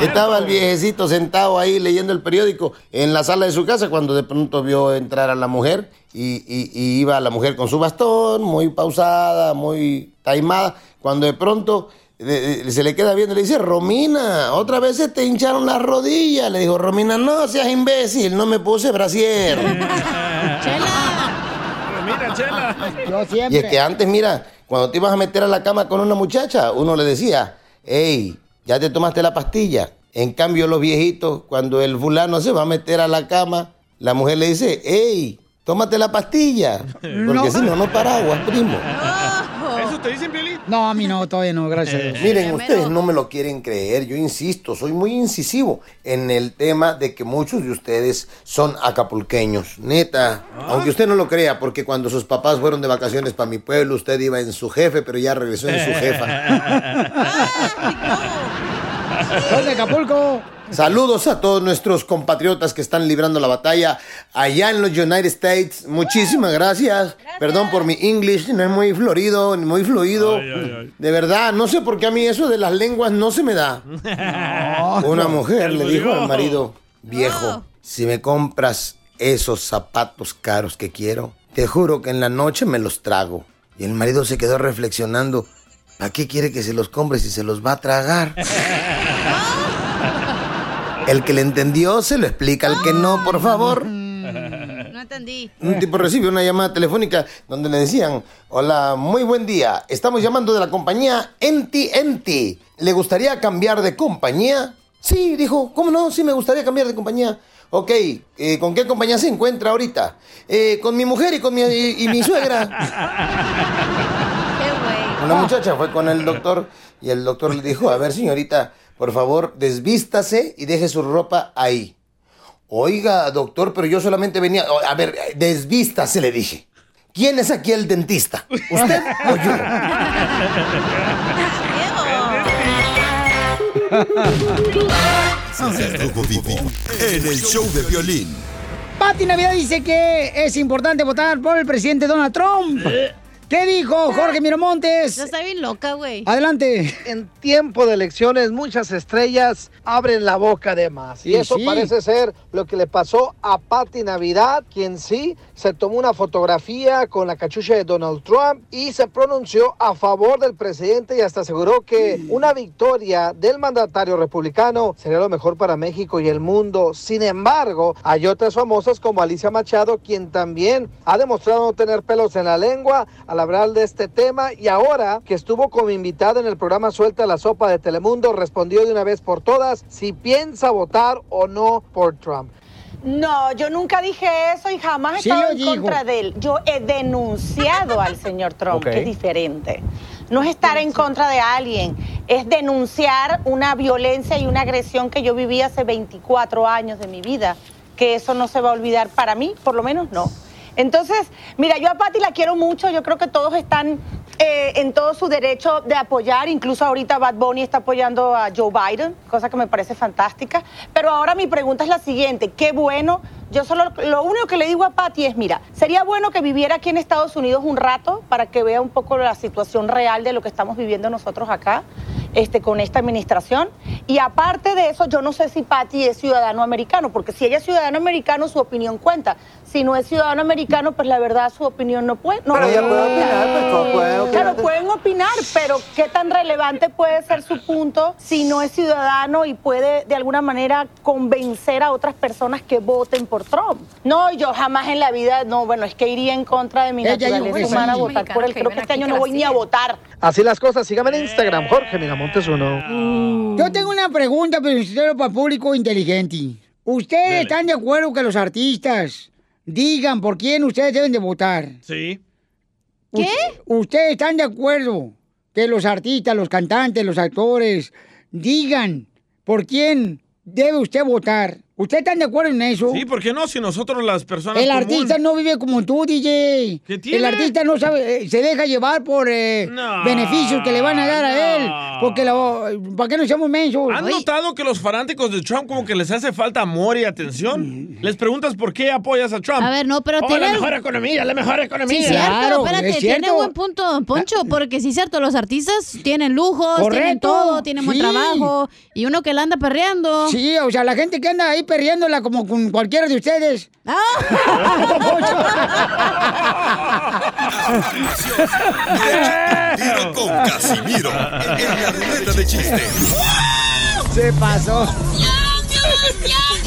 [SPEAKER 13] Estaba el viejecito sentado ahí leyendo el periódico en la sala de su casa cuando de pronto vio entrar a la mujer y, y- y iba la mujer con su bastón, muy pausada, muy taimada, cuando de pronto se le queda viendo y le dice, Romina, otra vez se te hincharon las rodillas. Le dijo, Romina, no seas imbécil, no me puse brasier. [laughs]
[SPEAKER 3] Mira, chela.
[SPEAKER 2] Yo
[SPEAKER 13] Y
[SPEAKER 2] siempre.
[SPEAKER 13] es que antes, mira, cuando te ibas a meter a la cama con una muchacha, uno le decía, hey, ya te tomaste la pastilla. En cambio, los viejitos, cuando el fulano se va a meter a la cama, la mujer le dice, hey, tómate la pastilla. [laughs] Porque
[SPEAKER 2] No.
[SPEAKER 13] si no, no paraguas, primo. [laughs]
[SPEAKER 3] ¿Eso te dicen, Piolín?
[SPEAKER 2] No, a mí no, todavía no, gracias a Dios.
[SPEAKER 13] Miren, ustedes no me lo quieren creer, yo insisto, soy muy incisivo en el tema de que muchos de ustedes son acapulqueños, neta, aunque usted no lo crea, porque cuando sus papás fueron de vacaciones para mi pueblo, usted iba en su jefe, pero ya regresó en su jefa. [laughs]
[SPEAKER 2] Soy de Acapulco.
[SPEAKER 13] Saludos a todos nuestros compatriotas que están librando la batalla allá en los United States. Muchísimas gracias. Perdón por mi English, no es muy florido, ni muy fluido. De verdad, no sé por qué a mí eso de las lenguas no se me da. Una mujer le dijo al marido, viejo, si me compras esos zapatos caros que quiero, te juro que en la noche me los trago. Y el marido se quedó reflexionando, ¿para qué quiere que se los compre si se los va a tragar? [laughs] El que le entendió se lo explica al que no, por favor.
[SPEAKER 7] No entendí.
[SPEAKER 13] Un tipo recibe una llamada telefónica donde le decían, hola, muy buen día, estamos llamando de la compañía Enti Enti. ¿Le gustaría cambiar de compañía? Sí, dijo, ¿cómo no? Sí, me gustaría cambiar de compañía. Ok, eh, ¿con qué compañía se encuentra ahorita? "Eh, con mi mujer y con mi, y, y mi suegra. [laughs] Una muchacha fue con el doctor y el doctor le dijo, a ver señorita, por favor, desvístase y deje su ropa ahí. Oiga, doctor, pero yo solamente venía... A ver, desvístase, le dije. ¿Quién es aquí el dentista? ¿Usted o yo?
[SPEAKER 5] En el show de violín.
[SPEAKER 2] Pati Navidad dice que es importante votar por el presidente Donald Trump. ¿Qué dijo Jorge Miramontes?
[SPEAKER 7] Ya está bien loca, güey.
[SPEAKER 2] Adelante.
[SPEAKER 4] En tiempo de elecciones, muchas estrellas abren la boca de más. Y eso
[SPEAKER 2] sí.
[SPEAKER 4] parece ser lo que le pasó a Patti Navidad, quien sí se tomó una fotografía con la cachucha de Donald Trump y se pronunció a favor del presidente y hasta aseguró que una victoria del mandatario republicano sería lo mejor para México y el mundo. Sin embargo, hay otras famosas como Alicia Machado, quien también ha demostrado no tener pelos en la lengua hablar de este tema y ahora que estuvo como invitada en el programa Suelta la Sopa de Telemundo, respondió de una vez por todas si piensa votar o no por Trump.
[SPEAKER 14] No, yo nunca dije eso y jamás he
[SPEAKER 4] Sí
[SPEAKER 14] estado
[SPEAKER 4] lo
[SPEAKER 14] en contra de él. Yo he denunciado al señor Trump,
[SPEAKER 4] Ok.
[SPEAKER 14] que es diferente. No es estar en contra de alguien, es denunciar una violencia y una agresión que yo viví hace 24 años de mi vida, que eso no se va a olvidar para mí, por lo menos no. Entonces, mira, yo a Patti la quiero mucho, yo creo que todos están eh, en todo su derecho de apoyar, incluso ahorita Bad Bunny está apoyando a Joe Biden, cosa que me parece fantástica. Pero ahora mi pregunta es la siguiente, qué bueno, yo solo lo único que le digo a Patti es, mira, sería bueno que viviera aquí en Estados Unidos un rato para que vea un poco la situación real de lo que estamos viviendo nosotros acá. Este, con esta administración. Y aparte de eso, yo no sé si Patty es ciudadano americano, porque si ella es ciudadano americano, su opinión cuenta. Si no es ciudadano americano, pues la verdad su opinión no puede. No
[SPEAKER 4] Pero ella puede opinar, pues, no puede opinar.
[SPEAKER 14] Claro, pueden opinar, pero ¿qué tan relevante puede ser su punto si no es ciudadano y puede de alguna manera convencer a otras personas que voten por Trump? No, yo jamás en la vida, no, bueno, es que iría en contra de mi
[SPEAKER 4] Ella
[SPEAKER 14] naturaleza humana a votar por él. Creo que este año no voy ni a votar.
[SPEAKER 4] Así las cosas, sígame en Instagram, Jorge Miramontes uno.
[SPEAKER 2] Yo tengo una pregunta, pero para el público inteligente. ¿Ustedes están de acuerdo que los artistas digan por quién ustedes deben de votar?
[SPEAKER 3] Sí.
[SPEAKER 2] ¿Qué? ¿Ustedes están de acuerdo que los artistas, los cantantes, los actores digan por quién debe usted votar? ¿Ustedes están de acuerdo en eso?
[SPEAKER 3] Sí, ¿por qué no? Si nosotros las personas
[SPEAKER 2] El
[SPEAKER 3] común-
[SPEAKER 2] artista no vive como tú, DJ.
[SPEAKER 3] ¿Qué tiene?
[SPEAKER 2] El artista no sabe, eh, se deja llevar por eh, beneficios que le van a dar a él. Porque lo, ¿para qué no seamos mensos?
[SPEAKER 3] ¿Han notado que los fanáticos de Trump como que les hace falta amor y atención? Les preguntas por qué apoyas a Trump.
[SPEAKER 7] A ver, no, pero
[SPEAKER 3] oh,
[SPEAKER 7] tiene
[SPEAKER 3] la mejor economía, la mejor economía.
[SPEAKER 7] Sí, cierto, espérate, tiene buen punto, Poncho, porque sí, cierto, los artistas tienen lujos, tienen
[SPEAKER 2] Correcto,
[SPEAKER 7] todo, tienen buen
[SPEAKER 2] sí.
[SPEAKER 7] trabajo, y uno que la anda perreando.
[SPEAKER 2] Sí, o sea, la gente que anda ahí perdiéndola como con cualquiera de ustedes.
[SPEAKER 5] Tiro con Casimiro en la ruleta de chiste.
[SPEAKER 2] Se pasó.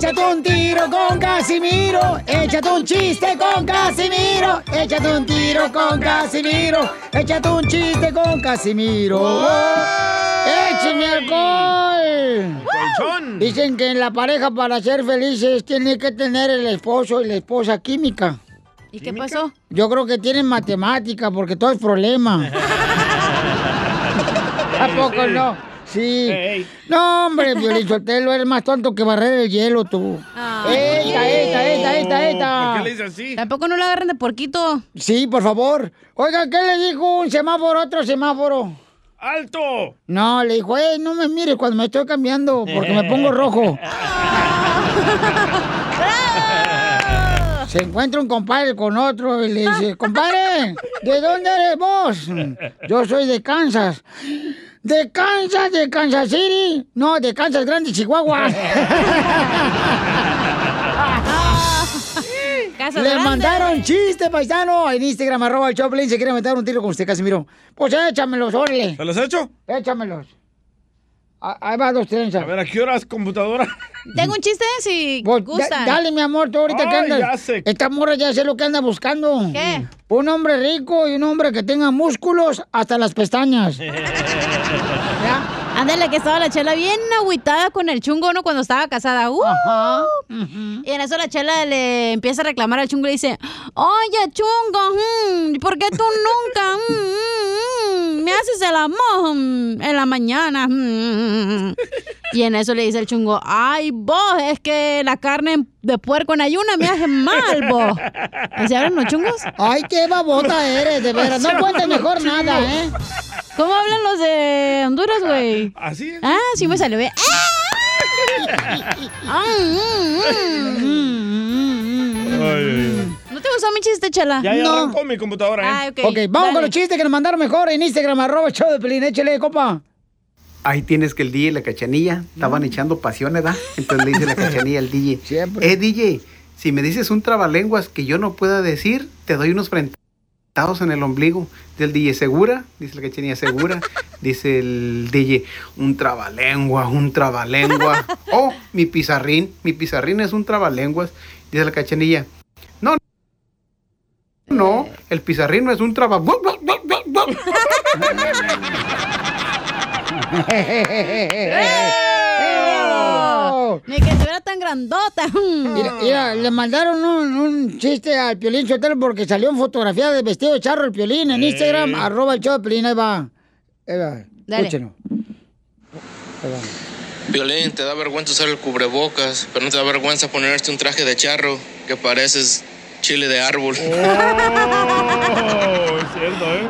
[SPEAKER 2] Échate un tiro con Casimiro, échate un chiste con Casimiro, échate un tiro con Casimiro, échate un chiste con Casimiro. ¡Échame alcohol! Dicen que en la pareja para ser felices tiene que tener el esposo y la esposa química.
[SPEAKER 7] ¿Y qué pasó?
[SPEAKER 2] Yo creo que tienen matemática porque todo es problema. [laughs] ¿A poco no? Sí. No, hombre, Violín Sotelo, eres más tonto que barrer el hielo, tú. ¡Esta, esta, esta, esta, esta!
[SPEAKER 3] ¿Por qué le dice así?
[SPEAKER 7] Tampoco no lo agarren de porquito.
[SPEAKER 2] Sí, por favor. Oiga, ¿qué le dijo un semáforo a otro semáforo?
[SPEAKER 3] ¡Alto!
[SPEAKER 2] No, le dijo, ey, no me mires cuando me estoy cambiando porque me pongo rojo. [laughs] Se encuentra un compadre con otro y le dice, [laughs] compadre, ¿de dónde eres vos? Yo soy de Kansas. ¿De Kansas? ¿De Kansas City? No, de Kansas Grande, Chihuahua. [laughs] [laughs] Le
[SPEAKER 7] grande.
[SPEAKER 2] mandaron chiste, paisano, en Instagram, arroba el Choplin, se quiere meter un tiro con usted, Casimiro. Pues échamelos, órale.
[SPEAKER 3] ¿Se los he hecho?
[SPEAKER 2] Échamelos. Ah, Ahí va dos trenzas.
[SPEAKER 3] A ver, ¿a qué horas computadora? [laughs]
[SPEAKER 7] Tengo un chiste si
[SPEAKER 2] Pues, da-
[SPEAKER 7] gustan.
[SPEAKER 2] dale, mi amor, tú ahorita que andas.
[SPEAKER 3] ya sé.
[SPEAKER 2] Esta morra ya sé lo que anda buscando.
[SPEAKER 7] ¿Qué?
[SPEAKER 2] Un hombre rico y un hombre que tenga músculos hasta las pestañas. [laughs] [laughs]
[SPEAKER 7] Ándale, que estaba la chela bien agüitada con el chungo, ¿no? Cuando estaba casada. ¡Uh! Y en eso la chela le empieza a reclamar al chungo y le dice, oye, chungo, mm, ¿por qué tú nunca mm, mm, me haces el amor mm, en la mañana? mm?" Y en eso le dice el chungo, ay, vos, es que la carne de puerco en ayuna me hace mal, vos. ¿Así hablan los chungos?
[SPEAKER 2] Ay, qué babota eres, de veras. No [laughs] cuentes mejor nada, ¿eh?
[SPEAKER 7] ¿Cómo hablan los de Honduras, güey?
[SPEAKER 3] ¿Así es?
[SPEAKER 7] Ah, sí me salió bien. Ah, mm, mm, mm. ¿No te gustó mi chiste, chela?
[SPEAKER 3] Ya, ya
[SPEAKER 2] No.
[SPEAKER 3] arrancó mi computadora, ¿eh?
[SPEAKER 7] Ah, ok.
[SPEAKER 2] Ok, vamos con los chistes que nos mandaron mejor en Instagram, arroba el show de Pelín. Échale, compa.
[SPEAKER 15] Ahí tienes que el DJ y la cachanilla estaban echando pasión, ¿verdad? Entonces le dice la cachanilla al DJ. [laughs] Eh, DJ, si me dices un trabalenguas que yo no pueda decir, te doy unos frentados en el ombligo. Dice el DJ, ¿segura? Dice la cachanilla, ¿segura? [laughs] Dice el DJ, un trabalenguas, un trabalenguas. [laughs] Oh, mi pizarrín, mi pizarrín es un trabalenguas. Dice la cachanilla, no, no, el pizarrín no es un traba... [laughs]
[SPEAKER 7] Ni que estuviera tan grandota. [laughs]
[SPEAKER 2] Mira, mira, le mandaron un, un chiste al Piolín Sotelo porque salió en fotografía de vestido de charro el Piolín en. Instagram, arroba el show de Piolín, ahí va. Ahí va,
[SPEAKER 16] Dale.
[SPEAKER 2] escúchenlo. Ahí va.
[SPEAKER 16] Violín, te da vergüenza usar el cubrebocas, pero no te da vergüenza ponerte un traje de charro que pareces chile de árbol.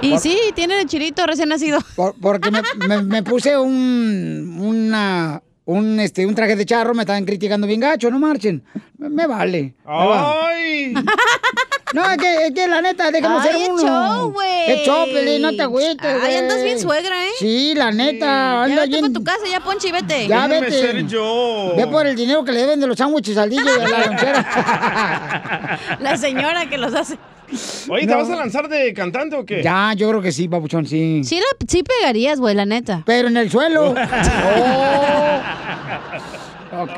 [SPEAKER 7] Y sí, tiene el chilito recién nacido.
[SPEAKER 2] Por- porque me, me- me puse un, una, un, este, un traje de charro, me estaban criticando bien gacho, no marchen. Me, me vale. Va.
[SPEAKER 3] ¡Ay! [laughs]
[SPEAKER 2] No, es que, es que la neta, déjame
[SPEAKER 7] Ay,
[SPEAKER 2] ser
[SPEAKER 7] es
[SPEAKER 2] uno.
[SPEAKER 7] show, güey.
[SPEAKER 2] Es show, no te agüites,
[SPEAKER 7] Ay,
[SPEAKER 2] güey.
[SPEAKER 7] andas bien suegra, ¿eh?
[SPEAKER 2] Sí, la neta,
[SPEAKER 7] Ya
[SPEAKER 2] anda
[SPEAKER 7] vete
[SPEAKER 2] bien.
[SPEAKER 7] para tu casa, ya ponche y vete.
[SPEAKER 2] Ya vete. Ve por el dinero que le deben de los sándwiches al DJ de la lonchera. [laughs] [laughs]
[SPEAKER 7] La señora que los hace.
[SPEAKER 3] Oye, ¿te
[SPEAKER 2] No.
[SPEAKER 3] vas a lanzar de cantante o qué?
[SPEAKER 2] Ya, yo creo que sí, papuchón, sí.
[SPEAKER 7] Sí, la, sí pegarías, güey, la neta.
[SPEAKER 2] Pero en el suelo. [laughs] Oh. Ok.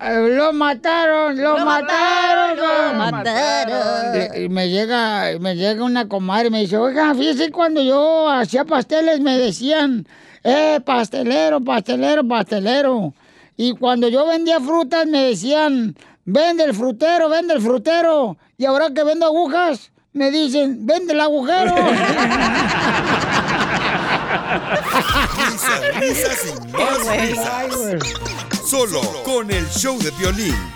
[SPEAKER 2] Ah, [laughs] Lo mataron, lo, mataron,
[SPEAKER 7] lo mataron.
[SPEAKER 2] Y me llega, me llega una comadre y me dice, oiga, fíjese cuando yo hacía pasteles me decían, eh, pastelero, pastelero, pastelero. Y cuando yo vendía frutas me decían, vende el frutero, vende el frutero. Y ahora que vendo agujas, me dicen, vende el agujero. [laughs]
[SPEAKER 5] Risas, risas y más risas. Solo con el show de violín.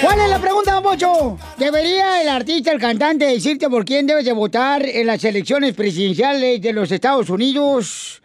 [SPEAKER 2] ¿Cuál es la pregunta, don Pocho? ¿Debería el artista, el cantante, decirte por quién debes de votar en las elecciones presidenciales de los Estados Unidos?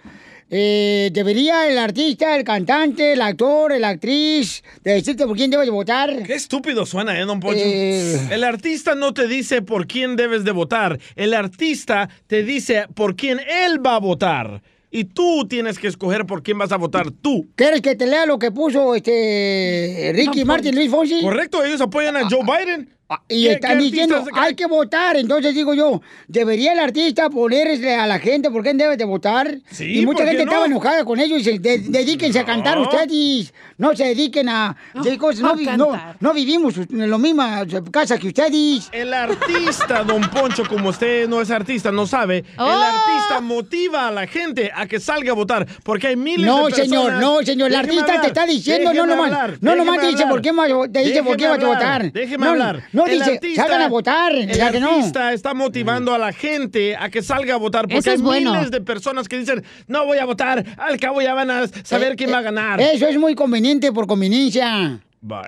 [SPEAKER 2] Eh, ¿Debería el artista, el cantante, el actor, la actriz de decirte por quién debes de votar?
[SPEAKER 3] Qué estúpido suena, ¿eh, don Poncho?
[SPEAKER 2] Eh.
[SPEAKER 3] El artista no te dice por quién debes de votar. El artista te dice por quién él va a votar. Y tú tienes que escoger por quién vas a votar tú.
[SPEAKER 2] ¿Quieres que te lea lo que puso este Ricky Martin, Luis Fonsi?
[SPEAKER 3] Correcto, ellos apoyan a Joe Biden.
[SPEAKER 2] Y
[SPEAKER 3] ¿Qué-
[SPEAKER 2] están
[SPEAKER 3] qué
[SPEAKER 2] diciendo, hay que votar. Entonces digo yo, ¿debería el artista ponerle a la gente por quién debe de votar?
[SPEAKER 3] Sí,
[SPEAKER 2] y mucha
[SPEAKER 3] ¿por qué
[SPEAKER 2] gente
[SPEAKER 3] no?
[SPEAKER 2] estaba enojada con ellos y dice, "De- dedíquense a cantar
[SPEAKER 3] No.
[SPEAKER 2] ustedes. No se dediquen a... de cosas, no, no, no vivimos en la misma casa que ustedes.
[SPEAKER 3] El artista, don Poncho, como usted no es artista, no sabe,
[SPEAKER 2] Oh.
[SPEAKER 3] el artista motiva a la gente a que salga a votar, porque hay miles
[SPEAKER 2] No,
[SPEAKER 3] de personas...
[SPEAKER 2] señor, no, señor. El artista te
[SPEAKER 3] hablar,
[SPEAKER 2] está diciendo, no nomás,
[SPEAKER 3] hablar,
[SPEAKER 2] no nomás te dice por qué va- te dice por qué vas a votar.
[SPEAKER 3] Déjeme
[SPEAKER 2] No,
[SPEAKER 3] hablar.
[SPEAKER 2] no
[SPEAKER 3] El
[SPEAKER 2] dice, salgan a votar,
[SPEAKER 3] El
[SPEAKER 2] ya que no.
[SPEAKER 3] artista está motivando a la gente a que salga a votar, porque
[SPEAKER 2] Eso
[SPEAKER 3] hay
[SPEAKER 2] bueno.
[SPEAKER 3] miles de personas que dicen, no voy a votar, al cabo ya van a saber quién va a ganar.
[SPEAKER 2] Eso es muy conveniente por conveniencia. [laughs]
[SPEAKER 7] O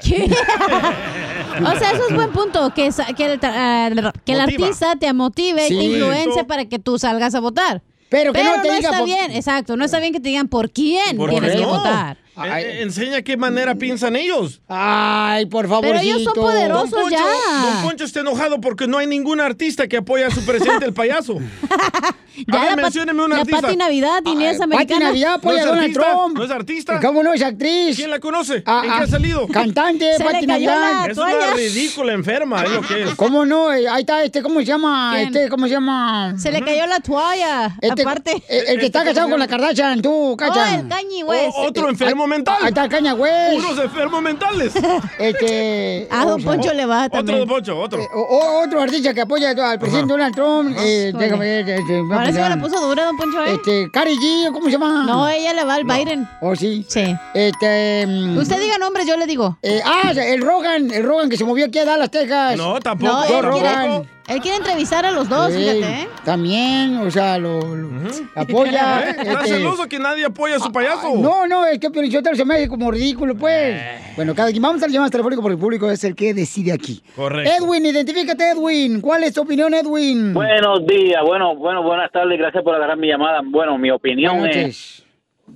[SPEAKER 7] sea, eso es buen punto, que, que, el, ah, que el
[SPEAKER 2] Motiva.
[SPEAKER 7] artista te motive,
[SPEAKER 2] Sí.
[SPEAKER 7] te influencie para que tú salgas a votar.
[SPEAKER 2] Pero que no te diga
[SPEAKER 7] está
[SPEAKER 2] por-
[SPEAKER 7] bien, exacto. No está bien que te digan por quién
[SPEAKER 3] ¿Por
[SPEAKER 7] tienes
[SPEAKER 3] qué
[SPEAKER 7] que
[SPEAKER 3] no?
[SPEAKER 7] votar.
[SPEAKER 3] Eh, eh, enseña qué manera piensan ellos.
[SPEAKER 2] Ay, por favor.
[SPEAKER 7] Pero ellos son poderosos
[SPEAKER 3] Don Poncho,
[SPEAKER 7] ya.
[SPEAKER 3] Don Poncho está enojado porque no hay ningún artista que apoya a su presidente, el payaso. [laughs]
[SPEAKER 7] Ya
[SPEAKER 3] a ver, mencióneme un
[SPEAKER 7] la
[SPEAKER 3] artista.
[SPEAKER 7] Pati Navidad, Inés
[SPEAKER 2] Pati
[SPEAKER 7] Americana.
[SPEAKER 2] Navidad apoya
[SPEAKER 3] ¿No es
[SPEAKER 2] a Donald
[SPEAKER 3] artista?
[SPEAKER 2] Trump.
[SPEAKER 3] ¿No es artista?
[SPEAKER 2] ¿Cómo no es actriz?
[SPEAKER 3] ¿Quién la conoce?
[SPEAKER 2] Ah,
[SPEAKER 3] ¿En qué
[SPEAKER 2] ah,
[SPEAKER 3] ha salido?
[SPEAKER 2] Cantante,
[SPEAKER 7] Se
[SPEAKER 2] Pati Navidad.
[SPEAKER 3] Es una ridícula enferma, es lo que es.
[SPEAKER 2] ¿Cómo no? Eh, Ahí está, este, ¿cómo se llama?
[SPEAKER 7] ¿Quién?
[SPEAKER 2] Este, ¿cómo se llama?
[SPEAKER 7] Se le cayó la toalla.
[SPEAKER 2] Este,
[SPEAKER 7] aparte.
[SPEAKER 2] El, que está casado con la Kardashian, tú, cacha.
[SPEAKER 7] Oh, el Kanye West.
[SPEAKER 3] O- otro enfermo mental.
[SPEAKER 2] Ahí está el caña, güey.
[SPEAKER 3] Puros enfermos mentales. [laughs]
[SPEAKER 2] Este.
[SPEAKER 7] A Don Poncho le va
[SPEAKER 3] Otro
[SPEAKER 7] también.
[SPEAKER 3] Don Poncho, otro.
[SPEAKER 2] o- o- otro artista que apoya al presidente Donald Trump. Eh, déjame ver. Este,
[SPEAKER 7] Ahora sí me la
[SPEAKER 2] pensar.
[SPEAKER 7] puso dura, Don Poncho, ¿eh?
[SPEAKER 2] Este, Cari G, ¿cómo se llama?
[SPEAKER 7] No, ella le va al Biden.
[SPEAKER 2] ¿Oh, sí?
[SPEAKER 7] Sí.
[SPEAKER 2] Este. mm,
[SPEAKER 7] Usted diga nombres, yo le digo.
[SPEAKER 2] eh, ah, el Rogan, el Rogan que se movió aquí a Dallas, Texas.
[SPEAKER 3] No, tampoco.
[SPEAKER 7] No,
[SPEAKER 2] Rogan.
[SPEAKER 7] Él quiere entrevistar a los dos,
[SPEAKER 2] Sí,
[SPEAKER 7] fíjate, ¿eh?
[SPEAKER 2] También, o sea, lo, lo apoya.
[SPEAKER 3] ¿Eh? ¿Estás [laughs]
[SPEAKER 2] este,
[SPEAKER 3] celoso que nadie apoya a su payaso?
[SPEAKER 2] No, no, es que Pelichotero se me hace como ridículo, pues. Bueno, cada quien vamos a llamadas telefónicas porque el público es el que decide aquí.
[SPEAKER 3] Correcto.
[SPEAKER 2] Edwin, identifícate, Edwin. ¿Cuál es tu opinión, Edwin?
[SPEAKER 11] Buenos días, bueno, bueno, buenas tardes, gracias por agarrar mi llamada. Bueno, mi opinión es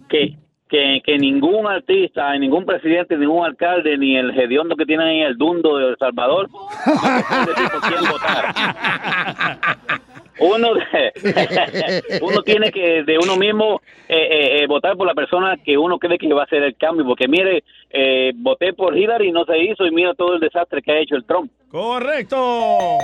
[SPEAKER 11] que, que, que ningún artista, ningún presidente, ningún alcalde, ni el hediondo que tiene ahí, el dundo de El Salvador, no [laughs] votar. Uno, [laughs] uno tiene que de uno mismo eh, eh, eh, votar por la persona que uno cree que va a hacer el cambio, porque mire, eh, voté por Hillary y no se hizo y mira todo el desastre que ha hecho el Trump.
[SPEAKER 3] Correcto.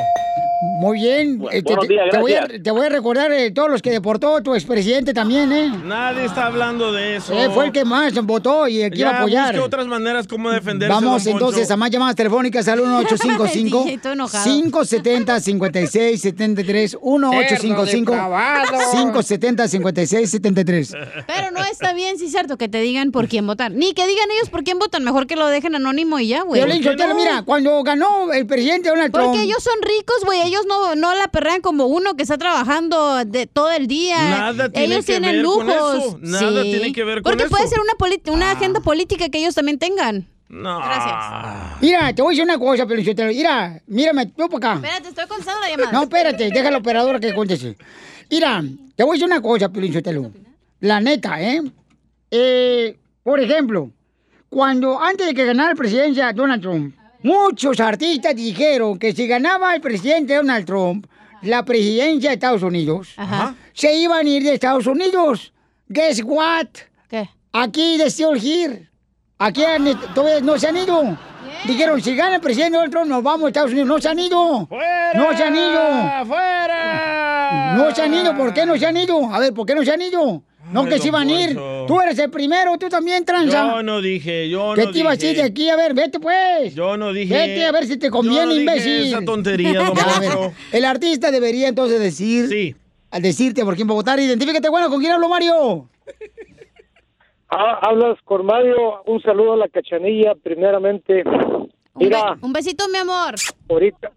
[SPEAKER 2] Muy bien. Este,
[SPEAKER 11] buenos
[SPEAKER 2] te,
[SPEAKER 11] días,
[SPEAKER 2] te voy a,
[SPEAKER 11] gracias.
[SPEAKER 2] te voy a recordar eh, todos los que deportó tu expresidente también, ¿eh?
[SPEAKER 3] Nadie está hablando de eso.
[SPEAKER 2] Eh, fue el que más votó y el que iba a
[SPEAKER 3] Ya,
[SPEAKER 2] apoyar.
[SPEAKER 3] busque otras maneras como defenderse.
[SPEAKER 2] Vamos entonces a más llamadas telefónicas al [laughs] 1855
[SPEAKER 7] DJ, [laughs] estoy enojado.
[SPEAKER 2] 570 56 73 1855 570 56 73
[SPEAKER 7] Pero no está bien, sí es cierto, que te digan por quién votar. Ni que digan ellos por quién votan. Mejor que lo dejen anónimo y ya, güey.
[SPEAKER 2] Violín Sotelo, mira, cuando ganó el presidente Donald Trump.
[SPEAKER 7] Porque ellos son ricos, güey. Ellos no, no la perrean como uno que está trabajando de todo el día.
[SPEAKER 3] Nada tiene
[SPEAKER 7] ellos
[SPEAKER 3] que
[SPEAKER 7] tienen
[SPEAKER 3] ver con
[SPEAKER 7] lujos.
[SPEAKER 3] eso. Nada tiene que ver con
[SPEAKER 7] Porque
[SPEAKER 3] eso.
[SPEAKER 7] puede ser una, una agenda política que ellos también tengan.
[SPEAKER 3] No.
[SPEAKER 7] Gracias.
[SPEAKER 2] Mira, te voy a decir una cosa, Piolín Sotelo. Mira, mírame, tú para acá.
[SPEAKER 7] Espérate, estoy contestando la llamada.
[SPEAKER 2] No, espérate, deja la operadora que conteste. Mira, te voy a decir una cosa, Piolín Sotelo. La neta, ¿eh? Eh, Por ejemplo, cuando antes de que ganara la presidencia Donald Trump, muchos artistas dijeron que si ganaba el presidente Donald Trump la presidencia de Estados Unidos, se iban a ir de Estados Unidos. Guess what?
[SPEAKER 7] ¿Qué?
[SPEAKER 2] Aquí de still here. Aquí todavía no se han ido. Dijeron, si gana el presidente Donald Trump, nos vamos a Estados Unidos. No se han ido. No se han ido.
[SPEAKER 3] ¡Fuera!
[SPEAKER 2] No se han ido. ¿Por qué no se han ido? A ver, ¿por qué no se han ido? No
[SPEAKER 3] Ay,
[SPEAKER 2] que se
[SPEAKER 3] don
[SPEAKER 2] iban a ir. Tú eres el primero, tú también, tranza.
[SPEAKER 3] Yo no dije, yo
[SPEAKER 2] ¿Qué
[SPEAKER 3] no
[SPEAKER 2] te ibas a ir de aquí? A ver, vete pues.
[SPEAKER 3] Yo no dije.
[SPEAKER 2] Vete a ver si te conviene,
[SPEAKER 3] Yo no dije
[SPEAKER 2] imbécil.
[SPEAKER 3] esa [laughs] tontería, don
[SPEAKER 2] A ver,
[SPEAKER 3] Poncho.
[SPEAKER 2] el artista debería entonces decir.
[SPEAKER 3] Sí.
[SPEAKER 2] Al decirte por quién va a votar, identifícate, bueno, ¿con quién hablo, Mario?
[SPEAKER 17] Ah, hablas con Mario, un saludo a la cachanilla, primeramente. Mira,
[SPEAKER 7] Un besito, mi amor.
[SPEAKER 17] ahorita,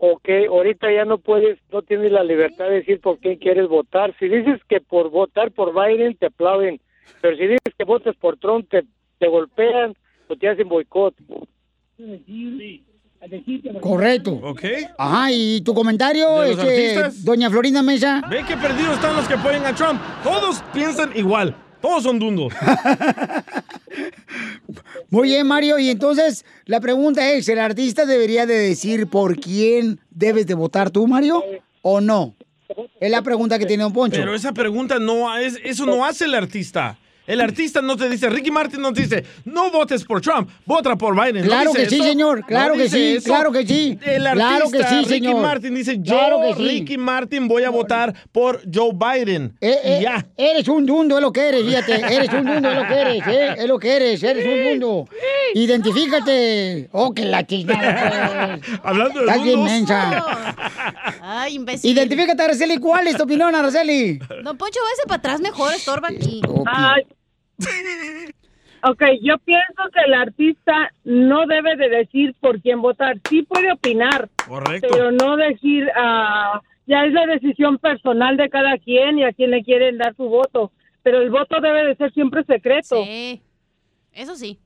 [SPEAKER 17] ok, ahorita ya no puedes, no tienes la libertad de decir por quién quieres votar. Si dices que por votar por Biden te aplauden, pero si dices que votes por Trump te, te golpean o te hacen boicot.
[SPEAKER 2] Correcto.
[SPEAKER 3] ¿Ok?
[SPEAKER 2] Ajá, y tu comentario,
[SPEAKER 3] ¿De los
[SPEAKER 2] este,
[SPEAKER 3] artistas?
[SPEAKER 2] doña Florinda Mesa.
[SPEAKER 3] Ve que perdidos están los que apoyan a Trump. Todos piensan igual. Todos son dundos. [laughs]
[SPEAKER 2] Muy bien, Mario. Y entonces, la pregunta es, ¿el artista debería de decir por quién debes de votar tú, Mario? ¿O no? Es la pregunta que tiene Don Poncho.
[SPEAKER 3] Pero esa pregunta no es, eso no hace el artista. El artista no te dice, Ricky Martin no te dice, no votes por Trump, vota por Biden. ¿No
[SPEAKER 2] Claro que sí,
[SPEAKER 3] eso?
[SPEAKER 2] señor, claro
[SPEAKER 3] ¿No
[SPEAKER 2] que sí,
[SPEAKER 3] eso?
[SPEAKER 2] claro que sí.
[SPEAKER 3] El
[SPEAKER 2] Claro que
[SPEAKER 3] artista,
[SPEAKER 2] sí,
[SPEAKER 3] Ricky
[SPEAKER 2] señor.
[SPEAKER 3] Martin dice, yo,
[SPEAKER 2] Claro que sí.
[SPEAKER 3] Ricky Martin, voy a votar por Joe Biden.
[SPEAKER 2] Eh, eh,
[SPEAKER 3] y ya.
[SPEAKER 2] Eres un dundo, es lo que eres, fíjate. Eres un dundo, es lo que eres, ¿eh? Es lo que eres, eres un dundo. Identifícate. Oh, que la chingada. pues.
[SPEAKER 3] Hablando de
[SPEAKER 2] Estás bien
[SPEAKER 3] dundos.
[SPEAKER 2] mensa.
[SPEAKER 7] Ay, imbécil.
[SPEAKER 2] Identifícate, Araceli. ¿Cuál es tu opinión, Araceli?
[SPEAKER 7] Don Poncho, váyase para atrás mejor, estorba aquí.
[SPEAKER 10] Ay. Ok, yo pienso que el artista no debe de decir por quién votar. Sí puede opinar,
[SPEAKER 3] Correcto.
[SPEAKER 10] pero no decir, ah, ya es la decisión personal de cada quien y a quién le quieren dar su voto. Pero el voto debe de ser siempre secreto.
[SPEAKER 7] Sí. Eso sí.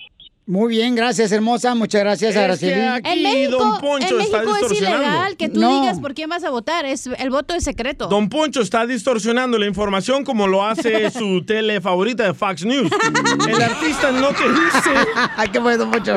[SPEAKER 2] Muy bien, gracias, hermosa. Muchas gracias, Araceli.
[SPEAKER 7] En México, en México es ilegal que tú
[SPEAKER 2] No.
[SPEAKER 7] digas por quién vas a votar. Es, el voto es secreto.
[SPEAKER 3] Don Poncho está distorsionando la información como lo hace [laughs] su tele favorita de Fox News. [laughs] El artista no te dice. [laughs]
[SPEAKER 2] Ay, qué bueno, Don Poncho.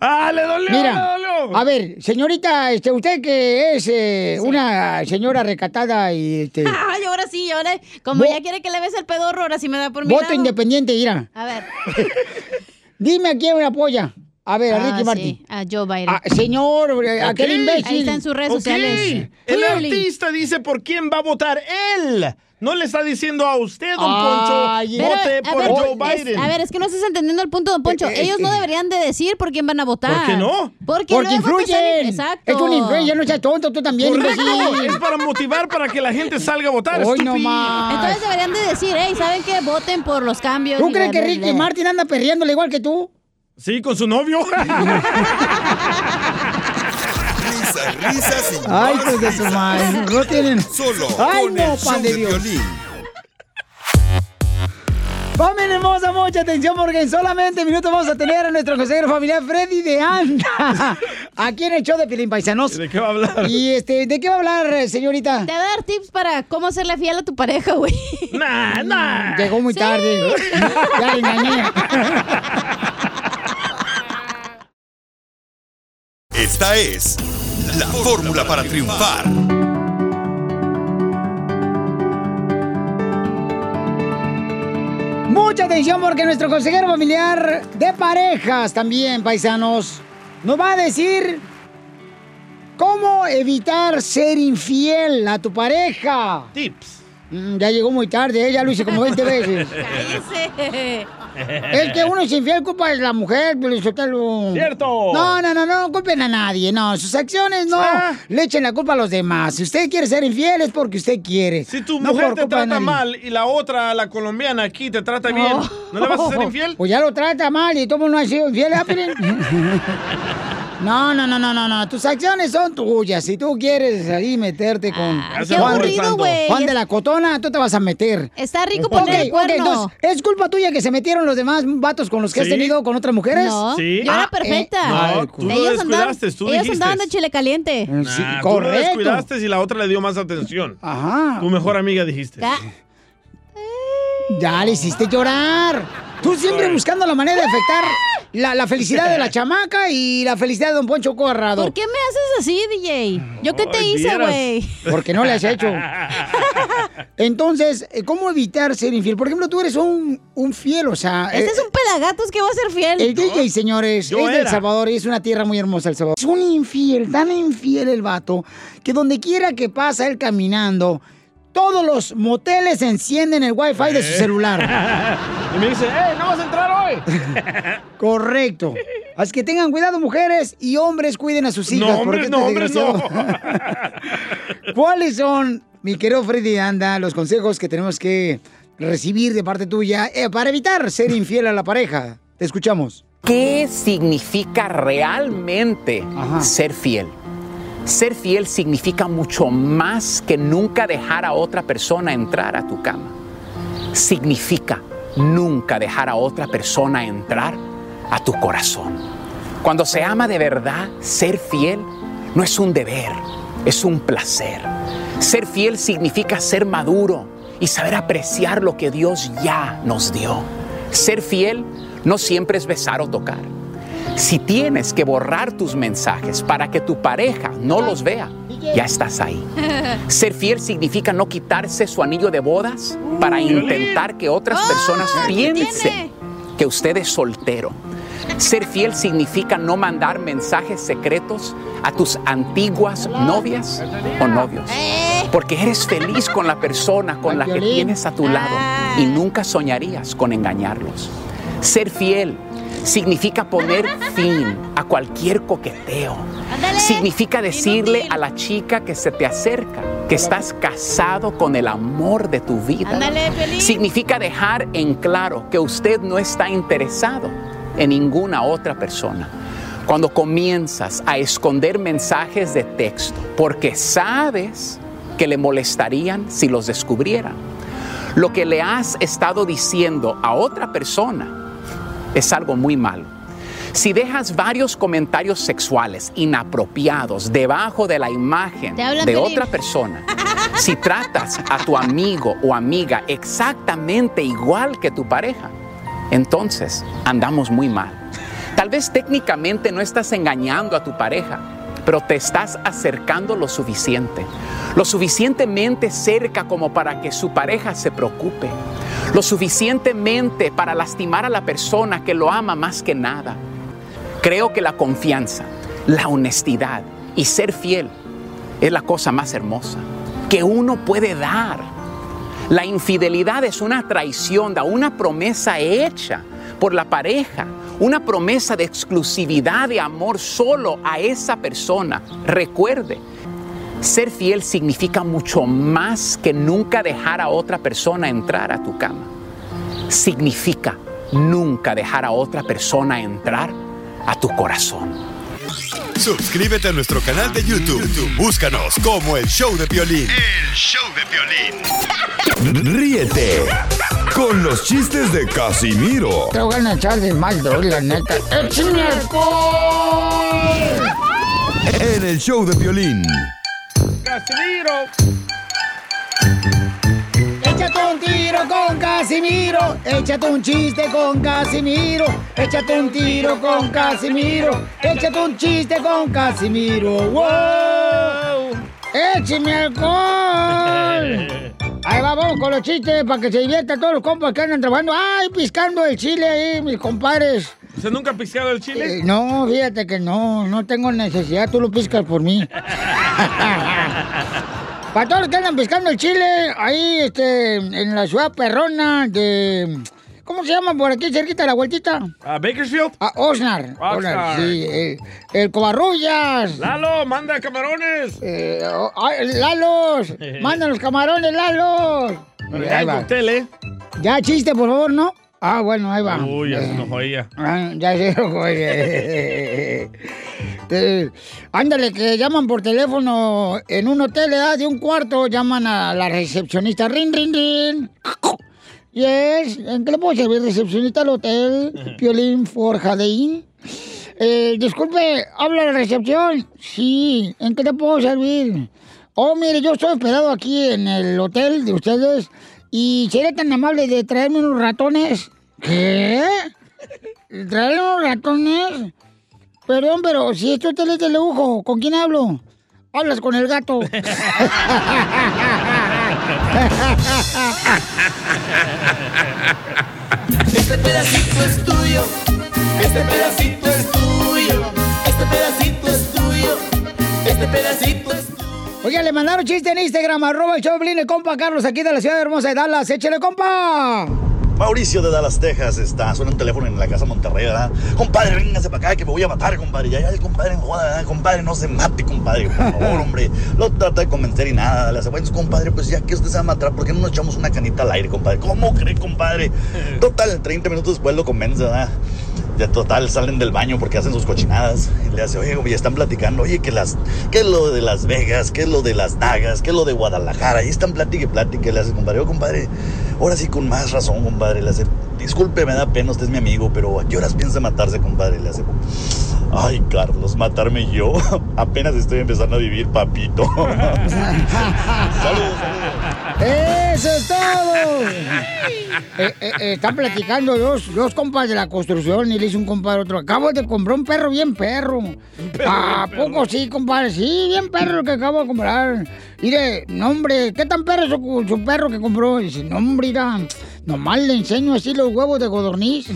[SPEAKER 3] ¡Ah, le dolió!
[SPEAKER 2] Mira,
[SPEAKER 3] le dolió!
[SPEAKER 2] a ver, señorita, este, usted que es eh, una señora recatada y este, [laughs]
[SPEAKER 7] Ay, ahora sí, ahora, como ya quiere que le bese el pedorro, ahora sí me da por mi
[SPEAKER 2] voto
[SPEAKER 7] lado.
[SPEAKER 2] independiente, mira.
[SPEAKER 7] A ver. [laughs]
[SPEAKER 2] Dime a quién me apoya. A ver, a
[SPEAKER 7] Ah,
[SPEAKER 2] Ricky Martin.
[SPEAKER 7] sí, a Joe Biden.
[SPEAKER 2] Ah, señor, aquel imbécil.
[SPEAKER 7] Ahí está en sus redes
[SPEAKER 3] Ok.
[SPEAKER 7] sociales.
[SPEAKER 3] El
[SPEAKER 7] Clearly.
[SPEAKER 3] artista dice por quién va a votar él. No le está diciendo a usted, don Poncho, vote por
[SPEAKER 7] ver,
[SPEAKER 3] Joe
[SPEAKER 7] es-
[SPEAKER 3] Biden.
[SPEAKER 7] a ver, es que no estás entendiendo el punto, don Poncho.
[SPEAKER 2] Eh, eh,
[SPEAKER 7] Ellos no
[SPEAKER 2] eh.
[SPEAKER 7] deberían de decir por quién van a votar.
[SPEAKER 3] ¿Por qué no?
[SPEAKER 7] Porque,
[SPEAKER 2] Porque influyen.
[SPEAKER 7] Exacto.
[SPEAKER 2] Es una influencia, no seas tonto, tú también,
[SPEAKER 3] Correcto, es para motivar para que la gente salga a votar.
[SPEAKER 2] Hoy no más.
[SPEAKER 7] Entonces deberían de decir, hey, ¿saben qué? Voten por los cambios.
[SPEAKER 2] ¿Tú crees que Ricky. Martin anda perreándole igual que tú?
[SPEAKER 3] Sí, con su novio. [laughs]
[SPEAKER 5] Risas, risas y
[SPEAKER 2] Ay, pues de su madre. No tienen.
[SPEAKER 5] Solo
[SPEAKER 2] Ay,
[SPEAKER 5] con
[SPEAKER 2] no,
[SPEAKER 5] el
[SPEAKER 2] pan de Dios.
[SPEAKER 5] violín.
[SPEAKER 2] Familia hermosa, mucha atención porque en solamente minutos vamos a tener a nuestro consejero familiar Freddy de Anda. [laughs] Aquí en el show de Pilín Paisanos.
[SPEAKER 3] ¿De qué va a hablar?
[SPEAKER 2] Y este, ¿de qué va a hablar, eh, señorita?
[SPEAKER 7] Te va a dar tips para cómo serle fiel a tu pareja, güey.
[SPEAKER 3] Nah, nah.
[SPEAKER 2] Llegó muy
[SPEAKER 7] Sí.
[SPEAKER 2] tarde. Ya engañé. [laughs]
[SPEAKER 5] Esta es la fórmula para triunfar.
[SPEAKER 2] Mucha atención porque nuestro consejero familiar de parejas también, paisanos, nos va a decir cómo evitar ser infiel a tu pareja.
[SPEAKER 3] Tips.
[SPEAKER 2] Mm, ya llegó muy tarde, ¿eh? ya lo hice como 20 veces. [laughs]
[SPEAKER 7] Cállese.
[SPEAKER 2] Es que uno es infiel, culpa de la mujer, pero Sotelo.
[SPEAKER 3] ¡Cierto!
[SPEAKER 2] No, no, no, no culpen a nadie, no. Sus acciones no
[SPEAKER 3] Ah.
[SPEAKER 2] le echen la culpa a los demás. Si usted quiere ser infiel es porque usted quiere.
[SPEAKER 3] Si tu
[SPEAKER 2] No
[SPEAKER 3] mujer te trata mal y la otra, la colombiana aquí, te trata bien, ¿no le vas a ser infiel?
[SPEAKER 2] Pues ya lo trata mal y todo no ha sido infiel. [laughs] No, no, no, no, no, no. Tus acciones son tuyas. Si tú quieres ahí meterte con
[SPEAKER 7] Ah, qué aburrido, güey.
[SPEAKER 2] Juan de la Cotona, tú te vas a meter.
[SPEAKER 7] Está rico
[SPEAKER 2] Ok,
[SPEAKER 7] poner el
[SPEAKER 2] ok,
[SPEAKER 7] cuerno.
[SPEAKER 2] entonces, ¿es culpa tuya que se metieron los demás vatos con los que has tenido con otras mujeres?
[SPEAKER 7] No,
[SPEAKER 3] Sí.
[SPEAKER 7] yo
[SPEAKER 2] Ah,
[SPEAKER 7] era perfecta.
[SPEAKER 3] No,
[SPEAKER 2] Ay,
[SPEAKER 3] tú lo
[SPEAKER 7] ellos andaban,
[SPEAKER 3] tú
[SPEAKER 7] ellos
[SPEAKER 3] dijiste.
[SPEAKER 7] andaban de chile caliente.
[SPEAKER 2] Eh, Sí,
[SPEAKER 3] Nah, tú lo
[SPEAKER 2] correcto.
[SPEAKER 3] descuidaste y la otra le dio más atención.
[SPEAKER 2] Ajá.
[SPEAKER 3] Tu mejor amiga dijiste.
[SPEAKER 7] Ca-
[SPEAKER 2] Ya le hiciste llorar. Tú siempre buscando la manera de afectar la, la felicidad de la [laughs] chamaca y la felicidad de Don Poncho Corrado.
[SPEAKER 7] ¿Por qué me haces así, DJ? ¿Yo qué te
[SPEAKER 3] Ay,
[SPEAKER 7] hice, güey?
[SPEAKER 2] Porque no le has hecho. [laughs] Entonces, eh, ¿cómo evitar ser infiel? Por ejemplo, tú eres un, un fiel, o sea...
[SPEAKER 7] Este
[SPEAKER 2] eh,
[SPEAKER 7] es un pelagatos que va a ser fiel.
[SPEAKER 2] El DJ, señores,
[SPEAKER 3] Yo
[SPEAKER 2] es de El. Salvador y es una tierra muy hermosa El Salvador. Es un infiel, tan infiel el vato, que donde quiera que pasa él caminando, todos los moteles encienden el wifi de su
[SPEAKER 3] Eh.
[SPEAKER 2] celular. [laughs]
[SPEAKER 3] Y me dice, ¡eh, no vas a entrar hoy! [laughs]
[SPEAKER 2] Correcto. Así que tengan cuidado, mujeres y hombres, cuiden a sus hijas.
[SPEAKER 3] No, hombres, no, hombres, [laughs] no.
[SPEAKER 2] ¿Cuáles son, mi querido Freddy Anda, los consejos que tenemos que recibir de parte tuya eh, para evitar ser infiel a la pareja? Te escuchamos.
[SPEAKER 18] ¿Qué significa realmente ser fiel? Ser fiel significa mucho más que nunca dejar a otra persona entrar a tu cama. Significa nunca dejar a otra persona entrar a tu corazón. Cuando se ama de verdad, ser fiel no es un deber, es un placer. Ser fiel significa ser maduro y saber apreciar lo que Dios ya nos dio. Ser fiel no siempre es besar o tocar. Si tienes que borrar tus mensajes para que tu pareja no los vea, ya estás ahí. [laughs] Ser fiel significa no quitarse su anillo de bodas para intentar que otras personas piensen que usted es soltero. Ser fiel significa no mandar mensajes secretos a tus antiguas novias o novios. Porque eres feliz con la persona con la que tienes a tu lado y nunca soñarías con engañarlos. Ser fiel significa poner fin a cualquier coqueteo. Significa decirle a la chica que se te acerca que estás casado con el amor de tu vida. Significa dejar en claro que usted no está interesado en ninguna otra persona. Cuando comienzas a esconder mensajes de texto porque sabes que le molestarían si los descubrieran. Lo que le has estado diciendo a otra persona es algo muy malo. Si dejas varios comentarios sexuales inapropiados debajo de la imagen de otra persona, [laughs] si tratas a tu amigo o amiga exactamente igual que tu pareja, entonces andamos muy mal. Tal vez técnicamente no estás engañando a tu pareja, pero te estás acercando lo suficiente, lo suficientemente cerca como para que su pareja se preocupe, lo suficientemente para lastimar a la persona que lo ama más que nada. Creo que la confianza, la honestidad y ser fiel es la cosa más hermosa que uno puede dar. La infidelidad es una traición, da una promesa hecha por la pareja, una promesa de exclusividad de amor solo a esa persona. Recuerde, ser fiel significa mucho más que nunca dejar a otra persona entrar a tu cama. Significa nunca dejar a otra persona entrar a tu corazón.
[SPEAKER 5] Suscríbete a nuestro canal de YouTube. YouTube, Búscanos como el show de violín. El show de violín. Ríete con los chistes de Casimiro
[SPEAKER 2] Te voy a echar de mal, doy, la neta. ¡Échame alcohol!
[SPEAKER 5] en el show de violín.
[SPEAKER 3] ¡Casimiro!
[SPEAKER 2] Échate un tiro con Casimiro. Échate un chiste con Casimiro. Échate un tiro con Casimiro. Échate un chiste con Casimiro. ¡Wow! ¡Écheme alcohol! [laughs] Ahí va, vamos con los chistes para que se diviertan todos los compas que andan trabajando. ¡Ay, piscando el chile ahí, mis compadres!
[SPEAKER 3] ¿Usted nunca ha piscado el chile?
[SPEAKER 2] Eh, no, fíjate que no, no tengo necesidad, tú lo piscas por mí. [laughs] Para todos los que andan pescando el chile, ahí este, en la ciudad perrona de. ¿Cómo se llama por aquí, cerquita de la vueltita?
[SPEAKER 3] ¿A Bakersfield?
[SPEAKER 2] A Osnar.
[SPEAKER 3] Oxnard.
[SPEAKER 2] Osnar, sí. El, el Covarrullas.
[SPEAKER 3] ¡Lalo, manda camarones!
[SPEAKER 2] Eh, oh, Lalos. [laughs] Manda los camarones, Lalos.
[SPEAKER 3] Ya hay cóctel, ¿eh?
[SPEAKER 2] Ya chiste, por favor, ¿no? Ah, bueno, ahí va.
[SPEAKER 3] Uy, ya se
[SPEAKER 2] Eh,
[SPEAKER 3] enojó ella.
[SPEAKER 2] Ah, ya se enojó ella. Eh, ándale, que llaman por teléfono en un hotel, ¿verdad? De un cuarto, llaman a la recepcionista. Rin, rin, rin. Yes, ¿en qué le puedo servir, recepcionista del hotel? Piolín Forjadeín. Eh, disculpe, ¿habla la recepción? Sí, ¿en qué te puedo servir? Oh, mire, yo estoy hospedado aquí en el hotel de ustedes y sería tan amable de traerme unos ratones. ¿Qué? ¿Traerme unos ratones? Perdón, pero si este hotel es de lujo, ¿con quién hablo? Hablas con el gato.
[SPEAKER 1] Este pedacito es tuyo, este pedacito es tuyo, este pedacito es tuyo, este pedacito es
[SPEAKER 2] Oiga, le mandaron chiste en Instagram, arroba el show de compa Carlos, aquí de la ciudad hermosa de Dallas. ¡Échale, compa!
[SPEAKER 19] Mauricio de Dallas, Texas, está. Suena un teléfono en la casa Monterrey, ¿verdad? Compadre, véngase para acá que me voy a matar, compadre. Ya, ya, el compadre, joda, ¿verdad? Compadre, no se mate, compadre, por [laughs] favor, hombre. Lo trata de convencer y nada. Le hace, bueno, compadre, pues ya que usted se va a matar, ¿por qué no nos echamos una canita al aire, compadre? ¿Cómo cree, compadre? [laughs] Total, 30 minutos después lo convence, ¿verdad? Ya total, salen del baño porque hacen sus cochinadas. Y le hace, oye, y están platicando, oye, que las, ¿qué es lo de Las Vegas? ¿Qué es lo de Las Dagas? ¿Qué es lo de Guadalajara? Y están platique y platique. Le hace, compadre, oh, compadre, ahora sí con más razón, compadre. Le hace, disculpe, me da pena, usted es mi amigo, pero ¿a qué horas piensa matarse, compadre? Le hace, ay, Carlos, matarme yo. [laughs] Apenas estoy empezando a vivir, papito. [laughs] saludos,
[SPEAKER 2] ¡Eso es todo! Eh, eh, eh, están platicando dos, dos compas de la construcción y le dice un compadre a otro, acabo de comprar un perro bien perro.
[SPEAKER 1] perro
[SPEAKER 2] ¿A
[SPEAKER 1] bien
[SPEAKER 2] poco sí, compadre? Sí, bien perro que acabo de comprar. Mire, no hombre, ¿qué tan perro es su, su perro que compró? dice, no hombre, mira, nomás le enseño así los huevos de codorniz.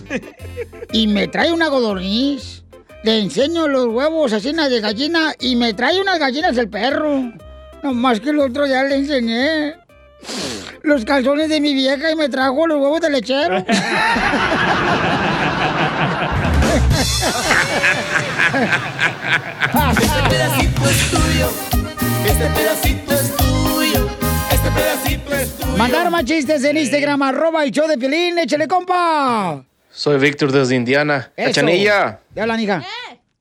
[SPEAKER 2] Y me trae una codorniz. Le enseño los huevos así de gallina y me trae unas gallinas el perro. Nomás que el otro ya le enseñé los calzones de mi vieja y me trajo los huevos de lechero.
[SPEAKER 1] Este pedacito es tuyo, este pedacito es tuyo, este pedacito es tuyo.
[SPEAKER 2] Mandar más chistes en Instagram, arroba el show de Piolín, échale compa.
[SPEAKER 16] Soy Víctor desde Indiana. Cachanilla,
[SPEAKER 2] Ya hablan, hija.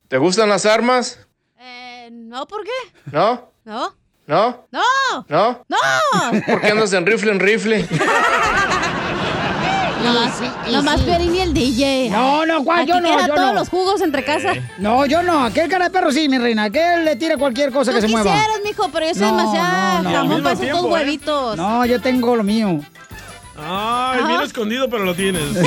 [SPEAKER 16] ¿te gustan las armas?
[SPEAKER 7] Eh, no, ¿por qué?
[SPEAKER 16] ¿No?
[SPEAKER 7] No.
[SPEAKER 16] ¿No?
[SPEAKER 7] ¡No!
[SPEAKER 16] ¿No?
[SPEAKER 7] ¡No!
[SPEAKER 16] ¿Por qué andas en rifle en rifle? [laughs]
[SPEAKER 7] No, nomás Piolín y el DJ.
[SPEAKER 2] No, no, Juan, yo no, yo
[SPEAKER 7] todos
[SPEAKER 2] no.
[SPEAKER 7] los jugos entre casa.
[SPEAKER 2] No, yo no. Aquel cara de perro sí, mi reina. Aquel le tira cualquier cosa
[SPEAKER 7] Tú
[SPEAKER 2] que se mueva.
[SPEAKER 7] quisieras, mijo, pero yo soy
[SPEAKER 2] No,
[SPEAKER 7] demasiado
[SPEAKER 2] no, no.
[SPEAKER 7] jamón para esos dos
[SPEAKER 3] ¿eh?
[SPEAKER 7] huevitos.
[SPEAKER 2] No, yo tengo lo mío.
[SPEAKER 3] Ay, bien escondido, pero lo tienes. [laughs]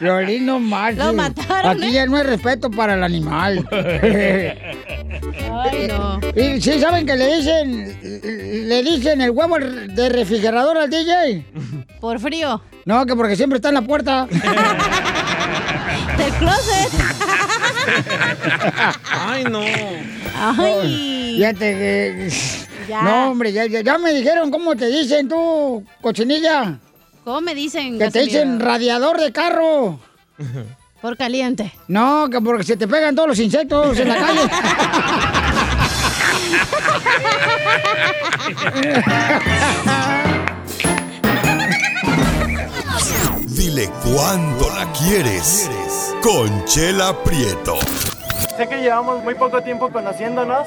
[SPEAKER 2] Violín, no marches.
[SPEAKER 7] Lo mataron,
[SPEAKER 2] Aquí
[SPEAKER 7] ¿eh?
[SPEAKER 2] ya no hay respeto para el animal. [laughs]
[SPEAKER 7] Ay, no.
[SPEAKER 2] Y sí, ¿saben que le dicen, le dicen el huevo de refrigerador al DJ?
[SPEAKER 7] Por frío.
[SPEAKER 2] No, que porque siempre está en la puerta. [laughs]
[SPEAKER 7] Del closet.
[SPEAKER 3] Ay, no.
[SPEAKER 7] Ay.
[SPEAKER 2] Fíjate que...
[SPEAKER 7] Ya.
[SPEAKER 2] No, hombre, ya, ya, ya me dijeron cómo te dicen tú, cochinilla.
[SPEAKER 7] ¿Cómo me dicen?
[SPEAKER 2] Que te dicen radiador de carro. [laughs]
[SPEAKER 7] Por caliente.
[SPEAKER 2] No, que porque se te pegan todos los insectos en la calle.
[SPEAKER 5] Dile cuándo la quieres. Conchela Prieto.
[SPEAKER 9] Sé que llevamos muy poco tiempo conociéndonos.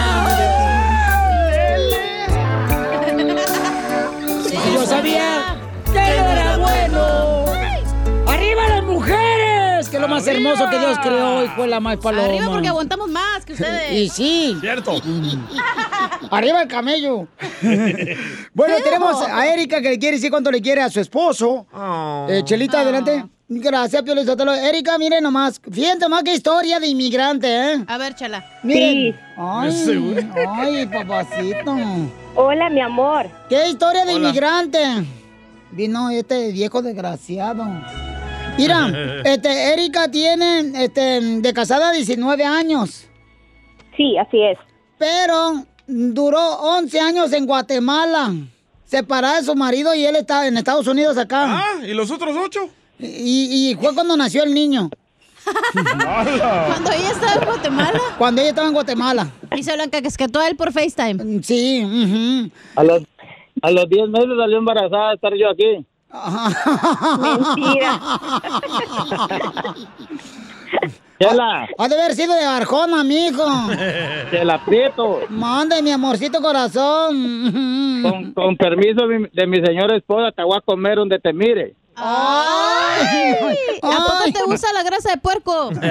[SPEAKER 2] Más hermoso que Dios creó y fue la más paloma.
[SPEAKER 7] Arriba porque aguantamos más que [laughs] ustedes.
[SPEAKER 2] Y sí.
[SPEAKER 3] Cierto. [laughs]
[SPEAKER 2] Arriba el camello. [laughs] bueno, tenemos a Erika que le quiere decir cuánto le quiere a su esposo. Eh, Chelita, adelante. Gracias, Pio Lizotelo. Erika, mire nomás. Fíjate más qué historia de inmigrante, ¿eh?
[SPEAKER 7] A ver, chala.
[SPEAKER 2] Miren.
[SPEAKER 7] Sí.
[SPEAKER 2] Ay, ay, papacito.
[SPEAKER 20] Hola, mi amor.
[SPEAKER 2] ¿Qué historia de
[SPEAKER 20] Hola.
[SPEAKER 2] inmigrante? Vino este viejo desgraciado. Mira, [laughs] este, Erika tiene este, de casada 19 años.
[SPEAKER 20] Sí, así es.
[SPEAKER 2] Pero duró 11 años en Guatemala. Separada de su marido y él está en Estados Unidos acá.
[SPEAKER 3] Ah, ¿y los otros ocho?
[SPEAKER 2] Y, y fue cuando nació el niño. [laughs]
[SPEAKER 7] Cuando ella estaba en Guatemala.
[SPEAKER 2] Cuando ella estaba en Guatemala.
[SPEAKER 7] Y se lo encasquetó a él por FaceTime.
[SPEAKER 2] Sí.
[SPEAKER 21] A los, a los 10 meses salió embarazada de estar yo aquí.
[SPEAKER 20] Mentira. [laughs]
[SPEAKER 21] Chela,
[SPEAKER 2] Ha de haber sido de Arjona, mijo.
[SPEAKER 21] te la aprieto.
[SPEAKER 2] Mande, mi amorcito corazón.
[SPEAKER 21] Con, con permiso de mi, de mi señora esposa, te voy a comer donde te mire.
[SPEAKER 2] Ay,
[SPEAKER 7] ¿A poco te gusta la grasa de puerco? [laughs]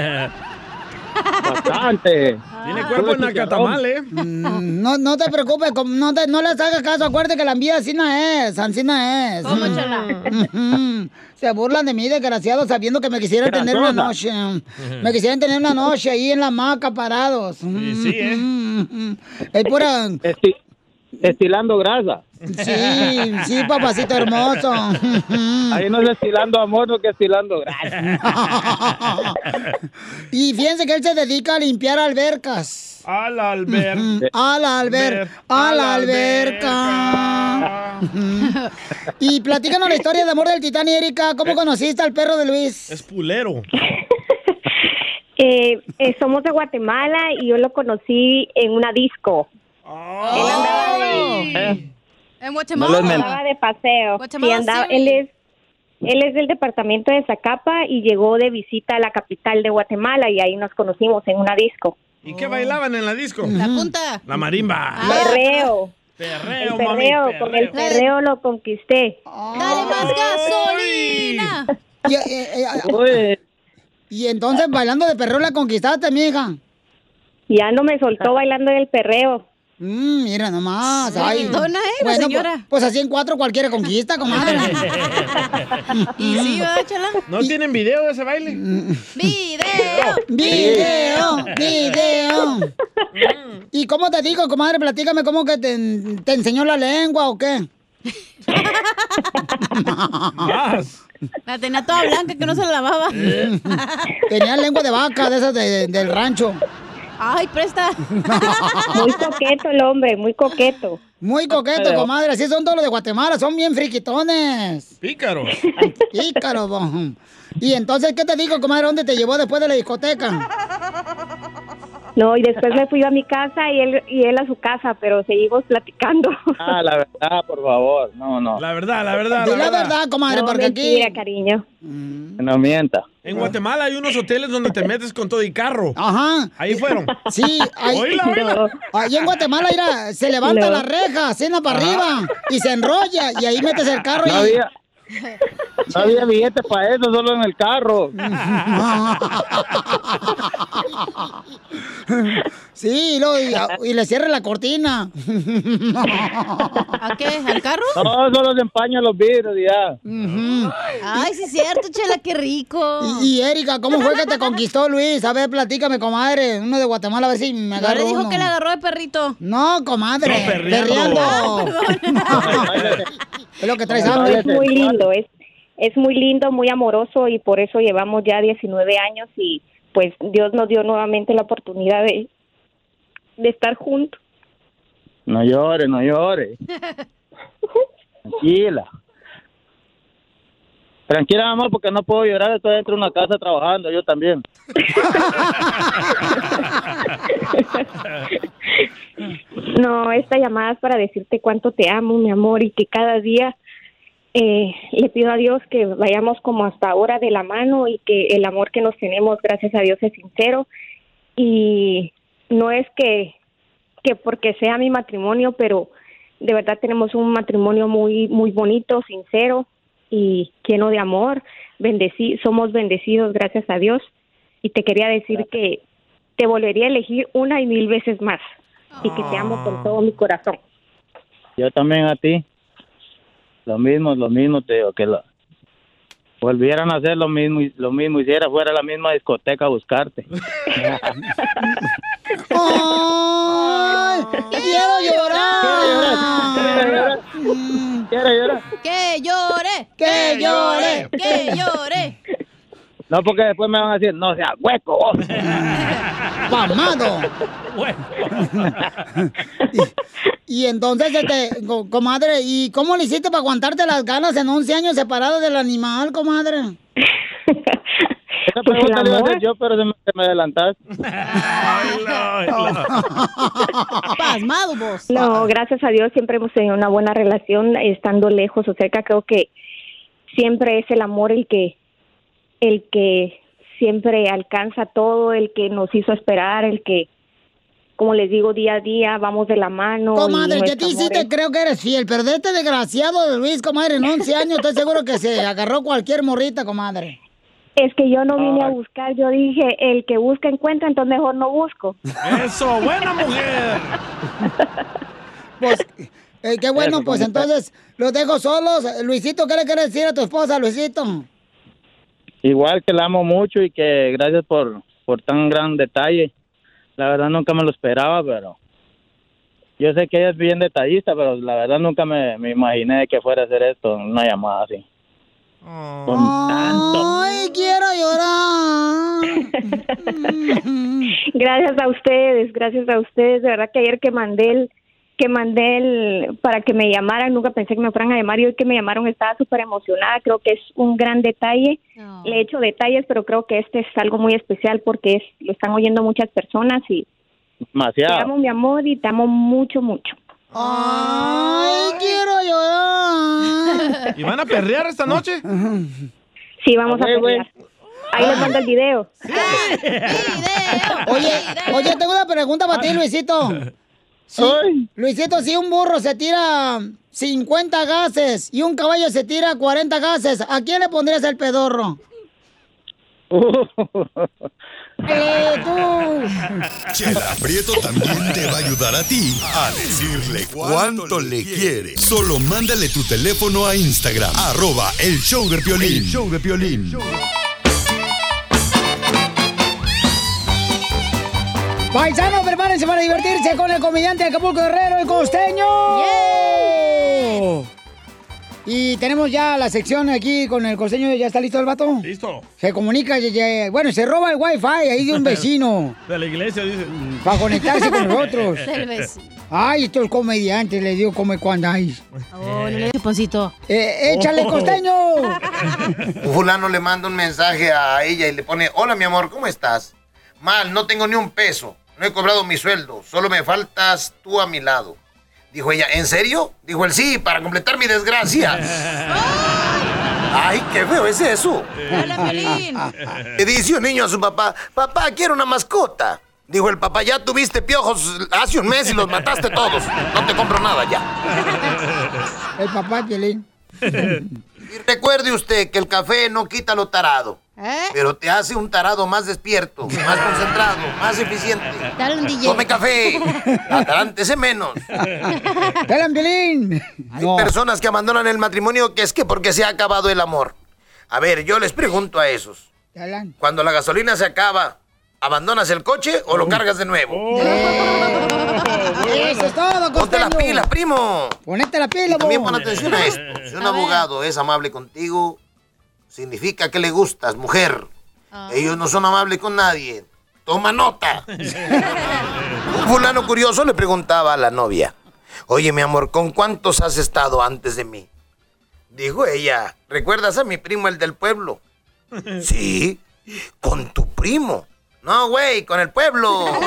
[SPEAKER 21] Bastante.
[SPEAKER 3] Tiene cuerpo en Nacatamal, ¿eh?
[SPEAKER 2] Mm, No, no te preocupes, no, te- no les hagas caso, acuérdate que la envidia así no es, así no es.
[SPEAKER 7] ¿Cómo,
[SPEAKER 2] Mm.
[SPEAKER 7] chala?
[SPEAKER 2] Ujú. Se burlan de mí, desgraciados, sabiendo que me quisieran tener una noche. Me quisieran tener una noche ahí en la hamaca parados.
[SPEAKER 21] sí, ¿eh?
[SPEAKER 2] Ujú. Es pura...
[SPEAKER 21] Esti- estilando grasa.
[SPEAKER 2] Sí, sí, papacito hermoso.
[SPEAKER 21] Ahí no es estilando amor, no que estilando grasa. [laughs]
[SPEAKER 2] Y fíjense que él se dedica a limpiar albercas.
[SPEAKER 3] A la alberca.
[SPEAKER 2] A la alberca. A la alberca. Y platícanos la historia de amor del Titanic, Erika. ¿Cómo conociste al perro de Luis?
[SPEAKER 3] Es pulero. [laughs]
[SPEAKER 20] Eh, eh, somos de Guatemala y yo lo conocí en una disco. Él andaba de,
[SPEAKER 7] En
[SPEAKER 21] No
[SPEAKER 7] Guatemala.
[SPEAKER 20] andaba de paseo.
[SPEAKER 7] Guatemala
[SPEAKER 20] Sí, andaba- él es él es del departamento de Zacapa y llegó de visita a la capital de Guatemala y ahí nos conocimos en una disco.
[SPEAKER 3] ¿Y qué bailaban en la disco?
[SPEAKER 7] La punta.
[SPEAKER 3] La marimba.
[SPEAKER 20] Perreo.
[SPEAKER 3] Perreo,
[SPEAKER 20] el
[SPEAKER 3] mami,
[SPEAKER 20] perreo, con el
[SPEAKER 3] perreo.
[SPEAKER 20] perreo lo conquisté.
[SPEAKER 7] Dale más gasolina.
[SPEAKER 2] Y, eh, eh,
[SPEAKER 21] Oye,
[SPEAKER 2] y entonces, bailando de perro, la conquistaste, mija.
[SPEAKER 20] Ya no me soltó bailando el perreo.
[SPEAKER 2] Mm, mira nomás. Ay.
[SPEAKER 7] La
[SPEAKER 2] Bueno,
[SPEAKER 7] señora.
[SPEAKER 2] Pues, pues así en cuatro cualquiera conquista, comadre. [laughs]
[SPEAKER 7] Y sí, ¿verdad, chala?
[SPEAKER 3] ¿No tienen video de ese baile?
[SPEAKER 7] Video. [laughs]
[SPEAKER 2] Video, video. ¿Y cómo te digo, comadre? Platícame cómo que te, te enseñó la lengua o qué.
[SPEAKER 3] Más.
[SPEAKER 7] La tenía toda blanca que no se la lavaba.
[SPEAKER 2] Tenía lengua de vaca de esas de- del rancho.
[SPEAKER 7] Ay, presta. [laughs]
[SPEAKER 20] Muy coqueto el hombre, muy coqueto.
[SPEAKER 2] Muy coqueto, comadre. Así son todos los de Guatemala. Son bien friquitones.
[SPEAKER 3] Pícaros.
[SPEAKER 2] Pícaros. Y entonces, ¿qué te digo, comadre? ¿Dónde te llevó después de la discoteca?
[SPEAKER 20] No, y después me fui a mi casa y él, y él a su casa, pero seguimos platicando. [laughs]
[SPEAKER 21] Ah, la verdad, por favor. No, no.
[SPEAKER 3] La verdad, la verdad.
[SPEAKER 2] Di la verdad, comadre,
[SPEAKER 20] No,
[SPEAKER 2] porque aquí...
[SPEAKER 20] mentira, cariño.
[SPEAKER 21] No mienta.
[SPEAKER 3] En Guatemala hay unos hoteles donde te metes con todo y carro.
[SPEAKER 2] Ajá.
[SPEAKER 3] Ahí fueron.
[SPEAKER 2] Sí, ahí,
[SPEAKER 3] Oíla, oíla.
[SPEAKER 2] ahí en Guatemala mira, se levanta
[SPEAKER 21] No.
[SPEAKER 2] la reja, cena para
[SPEAKER 21] Ajá.
[SPEAKER 2] arriba y se enrolla y ahí metes el carro
[SPEAKER 21] No
[SPEAKER 2] y...
[SPEAKER 21] había, no había billete para eso, solo en el carro. [laughs]
[SPEAKER 2] Sí, y, luego- y, y le cierra la cortina.
[SPEAKER 7] ¿A qué? ¿Al carro?
[SPEAKER 21] No, solo se empañan los vidrios y ya.
[SPEAKER 7] Ay, sí es cierto, chela, qué rico.
[SPEAKER 2] Y, y Erika, ¿cómo fue que te [laughs] conquistó Luis? A ver, platícame, comadre. Uno de Guatemala, a ver si me
[SPEAKER 7] No
[SPEAKER 2] agarro
[SPEAKER 7] le dijo
[SPEAKER 2] uno.
[SPEAKER 7] que le agarró de perrito.
[SPEAKER 2] No, comadre.
[SPEAKER 7] No, perreando.
[SPEAKER 2] perreando.
[SPEAKER 7] Ah, [laughs]
[SPEAKER 2] es lo que traes
[SPEAKER 20] No,
[SPEAKER 2] hambre.
[SPEAKER 20] es muy lindo, es, es muy lindo, muy amoroso y por eso llevamos ya 19 años y pues Dios nos dio nuevamente la oportunidad de, de estar juntos.
[SPEAKER 21] No llores, no llores. Tranquila. Tranquila, amor, porque no puedo llorar. Estoy dentro de una casa trabajando, yo también. [laughs]
[SPEAKER 20] No, esta llamada es para decirte cuánto te amo, mi amor, y que cada día eh, le pido a Dios que vayamos como hasta ahora de la mano y que el amor que nos tenemos, gracias a Dios, es sincero. Y no es que, que porque sea mi matrimonio, pero de verdad tenemos un matrimonio muy, muy bonito, sincero y lleno de amor. Bendeci somos bendecidos, gracias a Dios. Y te quería decir que te volvería a elegir una y mil veces más y que te amo con todo mi corazón.
[SPEAKER 21] Yo también a ti. Lo mismo, lo mismo te digo, que lo, volvieran a hacer lo mismo, y- lo mismo, hiciera fuera la misma discoteca a buscarte. [laughs]
[SPEAKER 2] ¡Ay! ¡Quiero llorar!
[SPEAKER 21] Quiero llorar.
[SPEAKER 7] Que llore,
[SPEAKER 2] que llore,
[SPEAKER 7] que llore.
[SPEAKER 21] No, porque después me van a decir, no sea hueco vos. [laughs]
[SPEAKER 2] ¡Pamado! [laughs] y, y entonces, este, co- comadre, ¿y cómo le hiciste para aguantarte las ganas en 11 años separado del animal, comadre?
[SPEAKER 21] Esa
[SPEAKER 20] Pues
[SPEAKER 21] pregunta la iba a hacer yo, pero se me, se me adelantaste. [laughs]
[SPEAKER 7] Pasmado vos.
[SPEAKER 20] No, gracias a Dios siempre hemos tenido una buena relación, estando lejos o cerca. Creo que siempre es el amor el que, el que siempre alcanza todo, el que nos hizo esperar, el que, como les digo, día a día vamos de la mano.
[SPEAKER 2] Comadre, ¿qué te
[SPEAKER 20] nuestro amor
[SPEAKER 2] hiciste?
[SPEAKER 20] es-
[SPEAKER 2] Creo que eres fiel, pero de este desgraciado de Luis, comadre, en 11 años, estoy seguro que se agarró cualquier morrita, comadre.
[SPEAKER 20] Es que yo no vine a buscar, yo dije, el que busca encuentra, entonces mejor no busco.
[SPEAKER 3] Eso, buena mujer. [laughs]
[SPEAKER 2] Pues, eh, qué bueno, pues entonces los dejo solos. Luisito, ¿qué le quieres decir a tu esposa, Luisito?
[SPEAKER 21] Igual que la amo mucho y que gracias por, por tan gran detalle. La verdad nunca me lo esperaba, pero yo sé que ella es bien detallista, pero la verdad nunca me, me imaginé que fuera a hacer esto, una llamada así. Con tanto.
[SPEAKER 2] Ay, quiero llorar. [laughs]
[SPEAKER 20] Gracias a ustedes, gracias a ustedes. De verdad que ayer que mandé el, que mandé el, para que me llamaran, nunca pensé que me fueran a llamar y hoy que me llamaron estaba súper emocionada. Creo que es un gran detalle. Le he hecho detalles, pero creo que este es algo muy especial porque es, lo están oyendo muchas personas y te
[SPEAKER 21] Demasiado.
[SPEAKER 20] amo, mi amor, y te amo mucho, mucho.
[SPEAKER 2] Ay, quiero llorar. [laughs]
[SPEAKER 3] ¿Y van a perrear esta noche?
[SPEAKER 20] Sí, vamos a pelear. Ahí les mando el video.
[SPEAKER 2] Oye, oye, tengo una pregunta para ti, Luisito. Sí, Luisito, si un burro se tira 50 gases y un caballo se tira 40 gases, ¿a quién le pondrías el pedorro? [laughs] Eh, tú.
[SPEAKER 5] Chela Prieto también te va a ayudar a ti a decirle cuánto le quiere. Solo mándale tu teléfono a Instagram, arroba el show de Piolín. El show de Piolín.
[SPEAKER 2] Paisanos, prepárense para divertirse con el comediante de Acapulco Guerrero, el costeño. Y tenemos ya la sección aquí con el costeño. ¿Ya está listo el vato?
[SPEAKER 3] Listo.
[SPEAKER 2] Se comunica, bueno, se roba el wifi ahí de un vecino [laughs]
[SPEAKER 3] De la iglesia, dice.
[SPEAKER 2] para conectarse con nosotros. [laughs]
[SPEAKER 7] Del vecino.
[SPEAKER 2] Ay, estos comediantes, les digo come cuando hay.
[SPEAKER 7] Oh, no le.
[SPEAKER 2] Eh, échale, costeño.
[SPEAKER 13] Un [laughs] fulano le manda un mensaje a ella y le pone, hola mi amor, ¿cómo estás? Mal, no tengo ni un peso. No he cobrado mi sueldo, solo me faltas tú a mi lado. Dijo ella, ¿en serio? Dijo él, sí, para completar mi desgracia. [laughs] Ay, qué feo es eso. [laughs] Le dice un niño a su papá, papá, quiero una mascota. Dijo el papá, ya tuviste piojos hace un mes y los mataste todos. No te compro nada ya.
[SPEAKER 2] El papá de Piolín. [laughs]
[SPEAKER 13] Y recuerde usted que el café no quita lo tarado. Pero te hace un tarado más despierto, más concentrado, más eficiente.
[SPEAKER 7] Dale un DJ.
[SPEAKER 13] Tome café, atarántese menos.
[SPEAKER 2] ¡Dale, Piolín!
[SPEAKER 13] Hay personas que abandonan el matrimonio que es que porque se ha acabado el amor. A ver, yo les pregunto a esos.
[SPEAKER 2] Dale.
[SPEAKER 13] Cuando la gasolina se acaba, ¿abandonas el coche o lo cargas de nuevo?
[SPEAKER 2] Eso es todo,
[SPEAKER 13] Ponte las pilas, primo.
[SPEAKER 2] Ponete la pila,
[SPEAKER 13] también pon atención a esto. Si un abogado es amable contigo, significa que le gustas, mujer. Ellos no son amables con nadie. Toma nota. [laughs] Un fulano curioso le preguntaba a la novia, oye mi amor, ¿con cuántos has estado antes de mí? Dijo ella, ¿recuerdas a mi primo el del pueblo? [laughs] Sí, con tu primo. No, güey, con el pueblo. [laughs]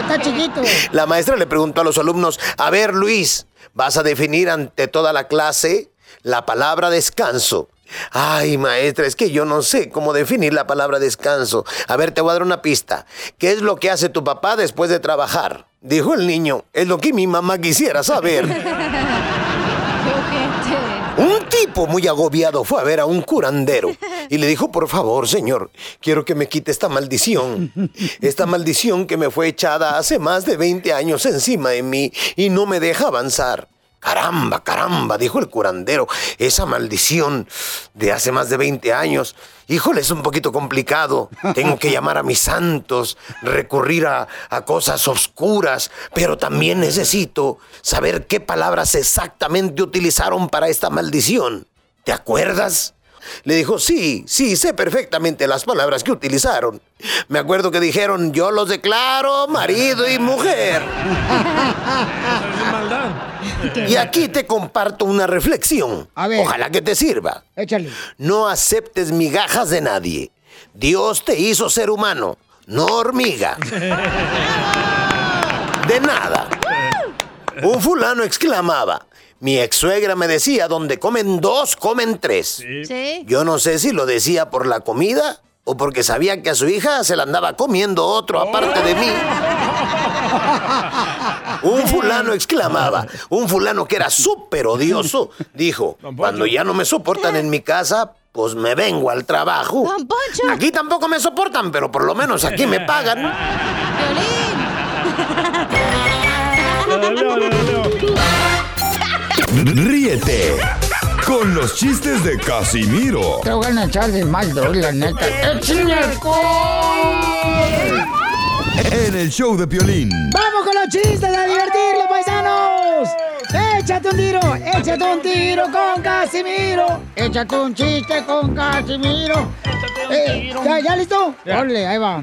[SPEAKER 2] Está chiquito.
[SPEAKER 13] La maestra le preguntó a los alumnos, a ver Luis, ¿vas a definir ante toda la clase la palabra descanso? Ay, maestra, es que yo no sé cómo definir la palabra descanso. A ver, te voy a dar una pista. ¿Qué es lo que hace tu papá después de trabajar? Dijo el niño, es lo que mi mamá quisiera saber. [laughs] Un tipo muy agobiado fue a ver a un curandero y le dijo, por favor, señor, quiero que me quite esta maldición. Esta maldición que me fue echada hace más de 20 años encima de mí y no me deja avanzar. Caramba, caramba, dijo el curandero, esa maldición de hace más de 20 años. Híjole, es un poquito complicado. Tengo que llamar a mis santos, recurrir a, a cosas oscuras, pero también necesito saber qué palabras exactamente utilizaron para esta maldición. ¿Te acuerdas? Le dijo, sí, sí, sé perfectamente las palabras que utilizaron. Me acuerdo que dijeron, yo los declaro marido y mujer. Y aquí te comparto una reflexión. Ojalá que te sirva.
[SPEAKER 2] Échale.
[SPEAKER 13] No aceptes migajas de nadie. Dios te hizo ser humano, no hormiga. [laughs] De nada. Un fulano exclamaba. Mi ex suegra me decía, donde comen dos, comen tres.
[SPEAKER 7] Sí.
[SPEAKER 13] Yo no sé si lo decía por la comida o porque sabía que a su hija se la andaba comiendo otro aparte de mí. Un fulano exclamaba, un fulano que era súper odioso, dijo, cuando ya no me soportan en mi casa, pues me vengo al trabajo. Aquí tampoco me soportan, pero por lo menos aquí me pagan.
[SPEAKER 5] Ríete con los chistes de Casimiro
[SPEAKER 2] Te voy a echar de mal, la neta. ¡Échame alcohol!
[SPEAKER 5] en el show de Piolín.
[SPEAKER 2] ¡Vamos con los chistes a divertirlos, paisanos! ¡Échate un tiro! ¡Échate un tiro con Casimiro! ¡Échate un chiste con Casimiro! Eh, ¿ya, ¿Ya listo? Órale, ahí va.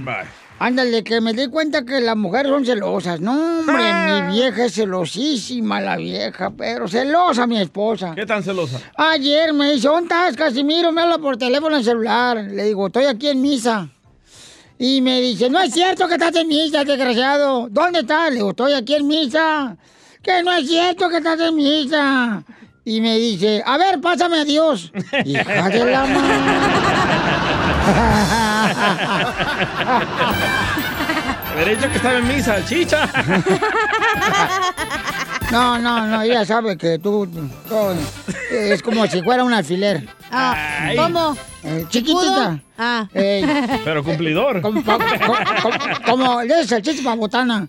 [SPEAKER 2] Ándale, que me di cuenta que las mujeres son celosas. No, hombre, [laughs] mi vieja es celosísima, la vieja, pero celosa mi esposa.
[SPEAKER 3] ¿Qué tan celosa?
[SPEAKER 2] Ayer me dice, ¿dónde estás, Casimiro? Me habla por teléfono en celular. Le digo, estoy aquí en misa. Y me dice, no es cierto que estás en misa, desgraciado. ¿Dónde estás? Le digo, estoy aquí en misa. Que no es cierto que estás en misa. Y me dice, a ver, pásame a Dios. [laughs] Hija de la
[SPEAKER 3] Haber dicho que estaba en misa, chicha.
[SPEAKER 2] No, no, no, ella sabe que tú, tú- es como si fuera un alfiler.
[SPEAKER 7] Ah, ¿Cómo?
[SPEAKER 2] Eh, chiquitita.
[SPEAKER 7] Ah.
[SPEAKER 2] Eh,
[SPEAKER 3] Pero cumplidor.
[SPEAKER 2] como, como, como, como de salchicha para botana.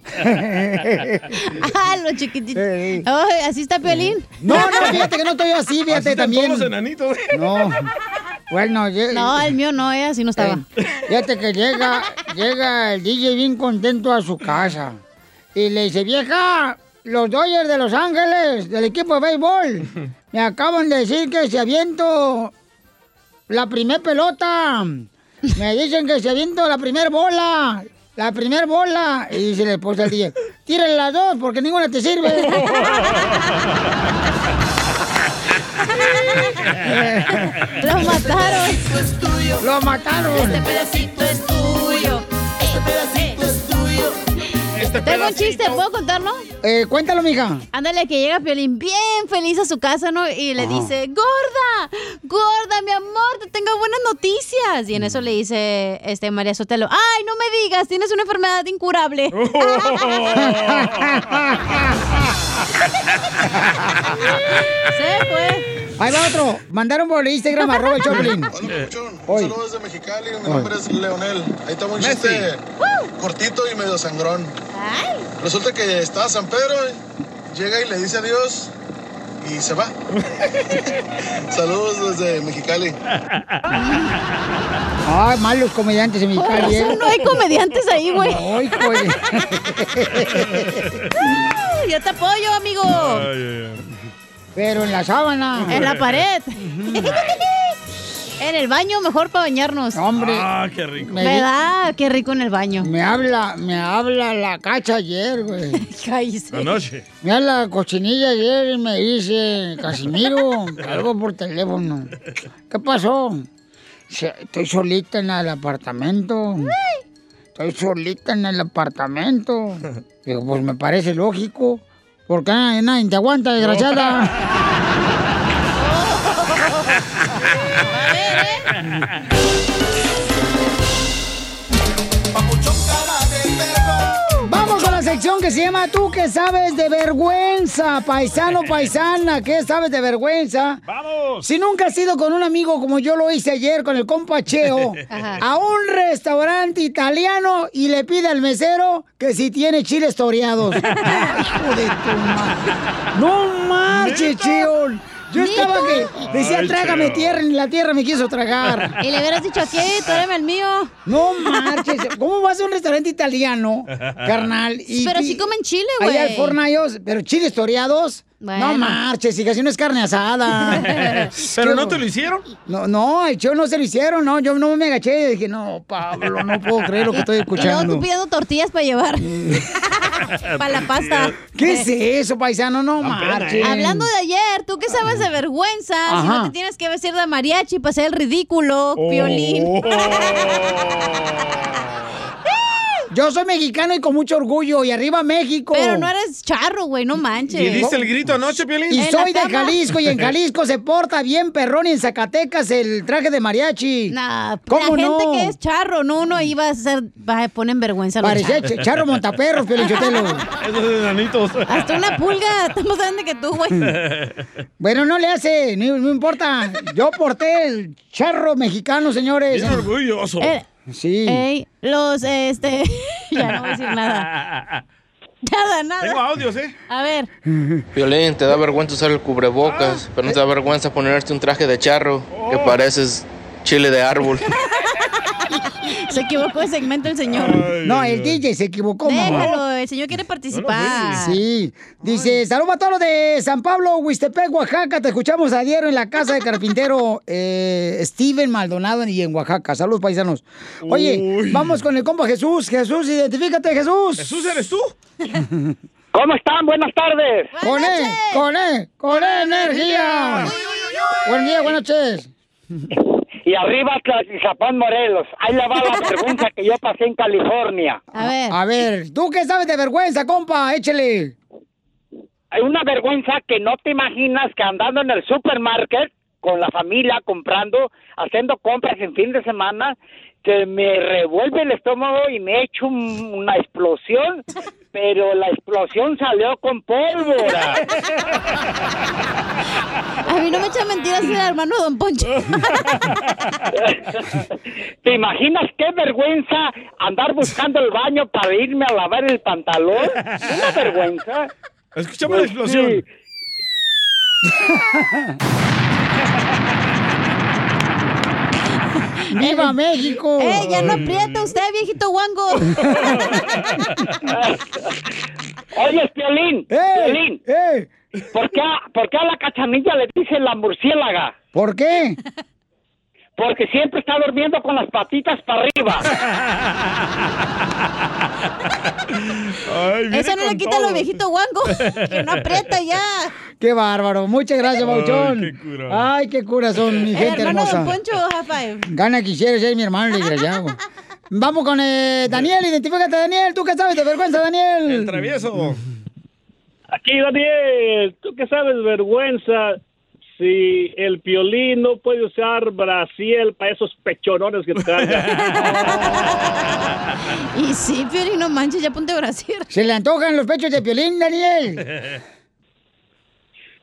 [SPEAKER 7] Ah, lo chiquitito. Ay, ¿así está Piolín?
[SPEAKER 2] No, no, fíjate que no estoy así, fíjate
[SPEAKER 7] Así están
[SPEAKER 2] también.
[SPEAKER 7] todos los enanitos.
[SPEAKER 2] No. Bueno,
[SPEAKER 7] No, el mío no, así no estaba.
[SPEAKER 2] Eh, fíjate que llega, llega el DJ bien contento a su casa. Y le dice, vieja, los Dodgers de Los Ángeles, del equipo de béisbol, [laughs] me acaban de decir que se aviento la primer pelota. Me dicen que se aviento la primer bola. La primer bola. Y dice la esposa al DJ, tírale las dos porque ninguna te sirve. [laughs]
[SPEAKER 7] Lo mataron.
[SPEAKER 2] Lo mataron.
[SPEAKER 1] Este pedacito es tuyo. Este pedacito
[SPEAKER 3] Este
[SPEAKER 7] Tengo un chiste, ¿puedo contarlo?
[SPEAKER 2] Eh, cuéntalo, mija.
[SPEAKER 7] Ándale, que llega Piolín bien feliz a su casa, ¿no? Y le
[SPEAKER 2] Ajá.
[SPEAKER 7] dice, gorda, gorda, mi amor, te tengo buenas noticias. Y en eso le dice este María Sotelo, ay, no me digas, tienes una enfermedad incurable. [laughs] Se fue.
[SPEAKER 2] Ahí va otro. Mandaron por Instagram [laughs] arroba el Choplin. Hoy.
[SPEAKER 22] Saludos desde Mexicali, mi nombre es Leonel. Ahí está un chiste cortito y medio sangrón. Resulta que está San Pedro, llega y le dice adiós y se va. [laughs] Saludos desde Mexicali.
[SPEAKER 2] Ay, malos comediantes en calle.
[SPEAKER 7] eso no hay comediantes ahí, güey.
[SPEAKER 2] Ay, güey.
[SPEAKER 7] Yo te apoyo, amigo.
[SPEAKER 2] Pero en la sábana.
[SPEAKER 7] En la pared. En el baño, mejor para bañarnos.
[SPEAKER 2] Hombre.
[SPEAKER 3] Ah, qué rico.
[SPEAKER 7] ¿Verdad? Qué rico en el baño.
[SPEAKER 2] Me habla, me habla la cacha ayer, güey. [laughs]
[SPEAKER 7] Cállese.
[SPEAKER 3] Anoche.
[SPEAKER 2] Me habla la cochinilla ayer y me dice, Casimiro, [laughs] algo por teléfono. ¿Qué pasó? Estoy solita en el apartamento. Estoy solita en el apartamento. [laughs] Digo, pues me parece lógico. Porque nadie, nadie te aguanta, desgraciada. Vamos con la sección que se llama Tú que sabes de vergüenza, paisano, paisana, ¿qué sabes de vergüenza?
[SPEAKER 3] ¡Vamos!
[SPEAKER 2] Si nunca has ido con un amigo como yo lo hice ayer con el compa Cheo
[SPEAKER 7] Ajá.
[SPEAKER 2] a un restaurante italiano y le pide al mesero que si tiene chiles toreados. [laughs] Hijo de tu madre. No marches, Cheo. Yo estaba que decía,
[SPEAKER 7] Ay,
[SPEAKER 2] trágame
[SPEAKER 7] Cheo.
[SPEAKER 2] tierra, y la tierra me quiso tragar.
[SPEAKER 7] Y le hubieras dicho, ¿qué? Tráeme el mío.
[SPEAKER 2] No marches. ¿Cómo vas a un restaurante italiano, carnal?
[SPEAKER 7] Pero sí comen chile, güey.
[SPEAKER 2] Allá al pero chiles toreados.
[SPEAKER 7] Bueno.
[SPEAKER 2] No marches, si no es carne asada. [laughs]
[SPEAKER 3] ¿Pero no te lo hicieron?
[SPEAKER 2] No, no, Cheo no se lo hicieron, no. Yo no me agaché y dije, no, Pablo, no puedo creer lo que estoy escuchando.
[SPEAKER 7] tú pidiendo tortillas para llevar. [laughs] para la pasta.
[SPEAKER 2] ¿Qué es eso, paisano? No marches.
[SPEAKER 7] Hablando de ayer, ¿tú qué sabes de vergüenza? Si no te tienes que vestir de mariachi para hacer el ridículo, violín.
[SPEAKER 2] Yo soy mexicano y con mucho orgullo. Y arriba México.
[SPEAKER 7] Pero no eres charro, güey, no manches.
[SPEAKER 3] ¿Y diste el grito anoche, Piolín?
[SPEAKER 2] Y
[SPEAKER 7] En
[SPEAKER 2] soy de. Jalisco y en [laughs] Jalisco se porta bien perrón y en Zacatecas el traje de mariachi.
[SPEAKER 7] Nah,
[SPEAKER 2] ¿Cómo
[SPEAKER 7] la gente
[SPEAKER 2] no?
[SPEAKER 7] que es charro, no uno iba a hacer, va a poner en vergüenza. a los
[SPEAKER 2] Parecía
[SPEAKER 7] charros.
[SPEAKER 2] ch- charro montaperros, Piolichotelo. [laughs]
[SPEAKER 3] Esos enanitos.
[SPEAKER 7] Hasta una pulga, [laughs] estamos grande que tú, güey.
[SPEAKER 2] Bueno, no le hace, no, no importa. Yo porté el charro mexicano, señores.
[SPEAKER 3] Bien orgulloso.
[SPEAKER 7] Eh,
[SPEAKER 2] Sí.
[SPEAKER 7] Ey, los, este, [laughs] ya no voy a decir nada. Nada, nada.
[SPEAKER 3] Tengo audios, ¿eh?
[SPEAKER 7] A ver.
[SPEAKER 16] Violín, te da vergüenza usar el cubrebocas, pero no te da vergüenza ponerte un traje de charro que pareces chile de árbol. [laughs]
[SPEAKER 7] Se equivocó de segmento el señor.
[SPEAKER 2] No, el DJ se equivocó, mamá.
[SPEAKER 7] Déjalo, el señor quiere participar.
[SPEAKER 2] Sí, dice, saludos a todos los de San Pablo, Huistepec, Oaxaca. Te escuchamos a diario en la casa de carpintero [laughs] eh, Steven Maldonado y en Oaxaca. Saludos, paisanos. Oye, vamos con el compa Jesús. Jesús, identifícate, Jesús.
[SPEAKER 3] ¿Jesús eres tú? [laughs]
[SPEAKER 23] ¿Cómo están? Buenas tardes.
[SPEAKER 2] Con él, con él, con él, energía. Buen día, buenas noches. [laughs]
[SPEAKER 23] Y arriba Zapón Morelos. Ahí le va la [laughs] vergüenza que yo pasé en California.
[SPEAKER 7] A ver.
[SPEAKER 2] A ver, ¿tú qué sabes de vergüenza, compa? Échele.
[SPEAKER 23] Hay una vergüenza que no te imaginas que andando en el supermarket con la familia comprando, haciendo compras en fin de semana, que me revuelve el estómago y me echo un- una explosión, [laughs] pero la explosión salió con pólvora.
[SPEAKER 7] A mí no me echa mentiras el hermano de Don Poncho. [laughs]
[SPEAKER 23] ¿Te imaginas qué vergüenza andar buscando el baño para irme a lavar el pantalón? Una vergüenza.
[SPEAKER 3] Escuchamos
[SPEAKER 23] Pues
[SPEAKER 3] la explosión.
[SPEAKER 23] sí. [laughs] [laughs]
[SPEAKER 2] ¡Viva México!
[SPEAKER 7] ¡Eh, ya no aprieta usted, viejito guango! [laughs]
[SPEAKER 23] Oye, Piolín, Piolín,
[SPEAKER 2] ¡Eh!
[SPEAKER 23] ¿por qué, a- ¿por qué a la cachanilla le dicen la murciélaga?
[SPEAKER 2] ¿Por qué?
[SPEAKER 23] Porque siempre está durmiendo con las patitas para arriba.
[SPEAKER 7] Eso no le quita lo viejito guango. Que no aprieta ya.
[SPEAKER 2] ¡Qué bárbaro! Muchas gracias,
[SPEAKER 7] Ay,
[SPEAKER 2] Bauchón.
[SPEAKER 7] qué cura.
[SPEAKER 2] Ay, qué cura son, mi
[SPEAKER 7] El
[SPEAKER 2] gente
[SPEAKER 7] hermano de
[SPEAKER 2] hermosa.
[SPEAKER 7] Don Poncho, high five.
[SPEAKER 2] Gana quisiera ser mi hermano desgraciado. Vamos con eh, Daniel, identifícate Daniel, ¿tú qué sabes de vergüenza, Daniel?
[SPEAKER 3] El travieso.
[SPEAKER 24] Aquí, Daniel, ¿tú qué sabes de vergüenza si el piolín no puede usar Brasil para esos pechonones que trae? [laughs]
[SPEAKER 7] Y sí, Piolín, no manches, ya ponte Brasil.
[SPEAKER 2] ¿Se le antojan los pechos de Piolín, Daniel?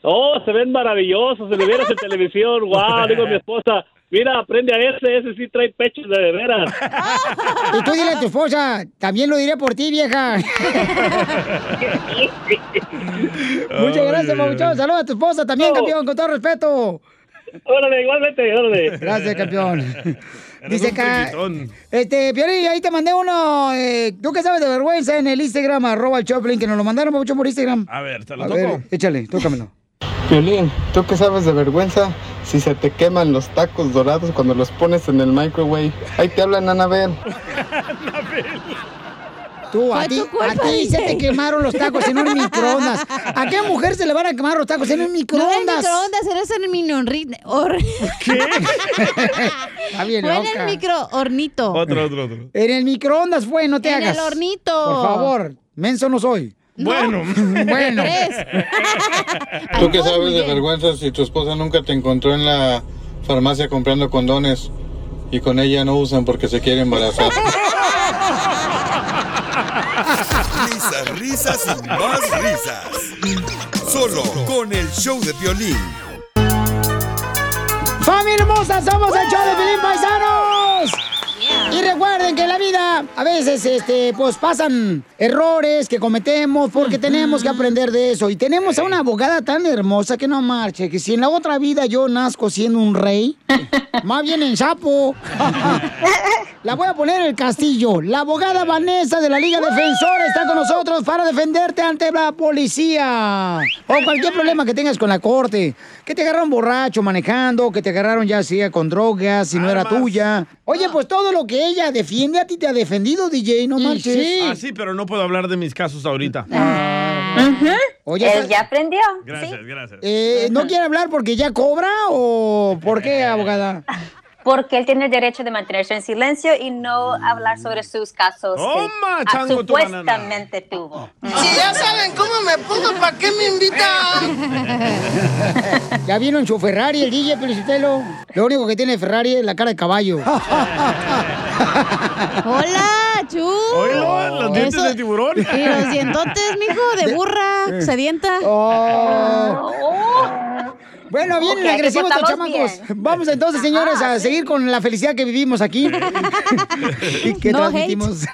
[SPEAKER 24] Oh, se ven maravillosos, se le vieras en [laughs] televisión, wow, digo a mi esposa, mira, aprende a ese, ese sí trae pechos de veras.
[SPEAKER 2] Y tú dile a tu esposa, también lo diré por ti, vieja. [laughs] [laughs] Muchas gracias, Mabuchón. Saludos a tu esposa también, campeón, con todo respeto.
[SPEAKER 24] Órale, igualmente, órale.
[SPEAKER 2] Gracias, campeón. [laughs] Dice acá, este, Piolín, ahí te mandé uno, eh, ¿tú qué sabes de vergüenza? En el Instagram, arroba el Choplin, que nos lo mandaron mucho por Instagram.
[SPEAKER 3] A ver, te lo
[SPEAKER 2] A
[SPEAKER 3] toco.
[SPEAKER 2] ver, échale, tócamelo. [laughs]
[SPEAKER 25] Violín, ¿tú qué sabes de vergüenza si se te queman los tacos dorados cuando los pones en el microwave? Ahí te hablan, Anabel.
[SPEAKER 2] Tú, a ti, a ti se te quemaron los tacos en un microondas. ¿A qué mujer se le van a quemar los tacos en un
[SPEAKER 7] No en el
[SPEAKER 2] microondas?
[SPEAKER 7] microondas, eres en el horri- hor-
[SPEAKER 2] Está bien
[SPEAKER 7] Fue en el micro hornito.
[SPEAKER 3] Otro, otro, otro.
[SPEAKER 2] En el microondas fue, no te
[SPEAKER 7] En
[SPEAKER 2] hagas.
[SPEAKER 7] el hornito.
[SPEAKER 2] Por favor, menso no soy.
[SPEAKER 3] Bueno. [laughs]
[SPEAKER 2] bueno.
[SPEAKER 25] ¿Tú qué sabes de vergüenza si tu esposa nunca te encontró en la farmacia comprando condones y con ella no usan porque se quiere embarazar? [laughs]
[SPEAKER 5] Risas, risas y más risas. Solo con el show de violín.
[SPEAKER 2] ¡Familia hermosa! ¡Somos el show de Pelín Paisanos! Y recuerden que en la vida a veces este, pues pasan errores que cometemos porque tenemos que aprender de eso. Y tenemos a una abogada tan hermosa que no marche, que si en la otra vida yo nazco siendo un rey, [laughs] más bien en sapo, [laughs] la voy a poner en el castillo. La abogada Vanessa de la Liga Defensora está con nosotros para defenderte ante la policía. O cualquier problema que tengas con la corte. Que te agarraron borracho manejando, que te agarraron ya sea con drogas, si no era tuya. Oye, pues todo lo que ella defiende a ti te ha defendido, DJ, no marches.
[SPEAKER 3] Ah, sí, pero no puedo hablar de mis casos ahorita.
[SPEAKER 2] Oye,
[SPEAKER 26] Él ya aprendió.
[SPEAKER 3] Gracias, gracias.
[SPEAKER 2] eh, ¿no quiere hablar porque ya cobra o por qué, [laughs] abogada?
[SPEAKER 26] Porque él tiene el derecho de mantenerse en silencio y no hablar sobre sus casos
[SPEAKER 3] Toma,
[SPEAKER 26] que ah,
[SPEAKER 3] chango,
[SPEAKER 26] supuestamente tuvo.
[SPEAKER 1] Si ya saben cómo me pongo, ¿para qué me invitan? [laughs]
[SPEAKER 2] Ya vino en su Ferrari el DJ Felicitelo. Lo único que tiene Ferrari es la cara de caballo. [laughs]
[SPEAKER 7] Hola, Chu.
[SPEAKER 3] Oílo, los dientes de tiburón.
[SPEAKER 7] Y los dientotes, mijo, de burra, sedienta.
[SPEAKER 2] Oh. Bueno, vienen
[SPEAKER 7] Ok,
[SPEAKER 2] agresivos
[SPEAKER 7] empezamos
[SPEAKER 2] chamacos.
[SPEAKER 7] bien.
[SPEAKER 2] Vamos entonces, señores, a seguir con la felicidad que vivimos aquí. [laughs] y que
[SPEAKER 7] No
[SPEAKER 2] transmitimos.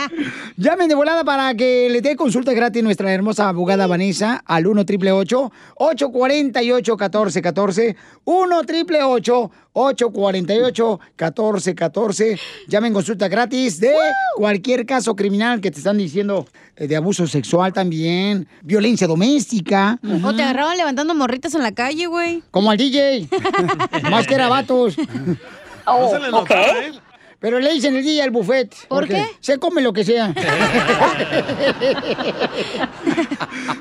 [SPEAKER 2] [laughs] Llamen de volada para que le dé consulta gratis nuestra hermosa abogada Vanessa al 1 888 848 1414 1 888 848 1414 Llamen consulta gratis de cualquier caso criminal que te están diciendo eh, de abuso sexual también, violencia doméstica.
[SPEAKER 7] O te agarraban levantando morritas en la calle, güey.
[SPEAKER 2] Como al DJ. [laughs] Más que era vatos.
[SPEAKER 7] Oh, No se le notaba, ok. ¿eh?
[SPEAKER 2] Pero le dicen el DJ al buffet.
[SPEAKER 7] ¿Por
[SPEAKER 2] porque
[SPEAKER 7] qué?
[SPEAKER 2] Se come lo que sea. [laughs]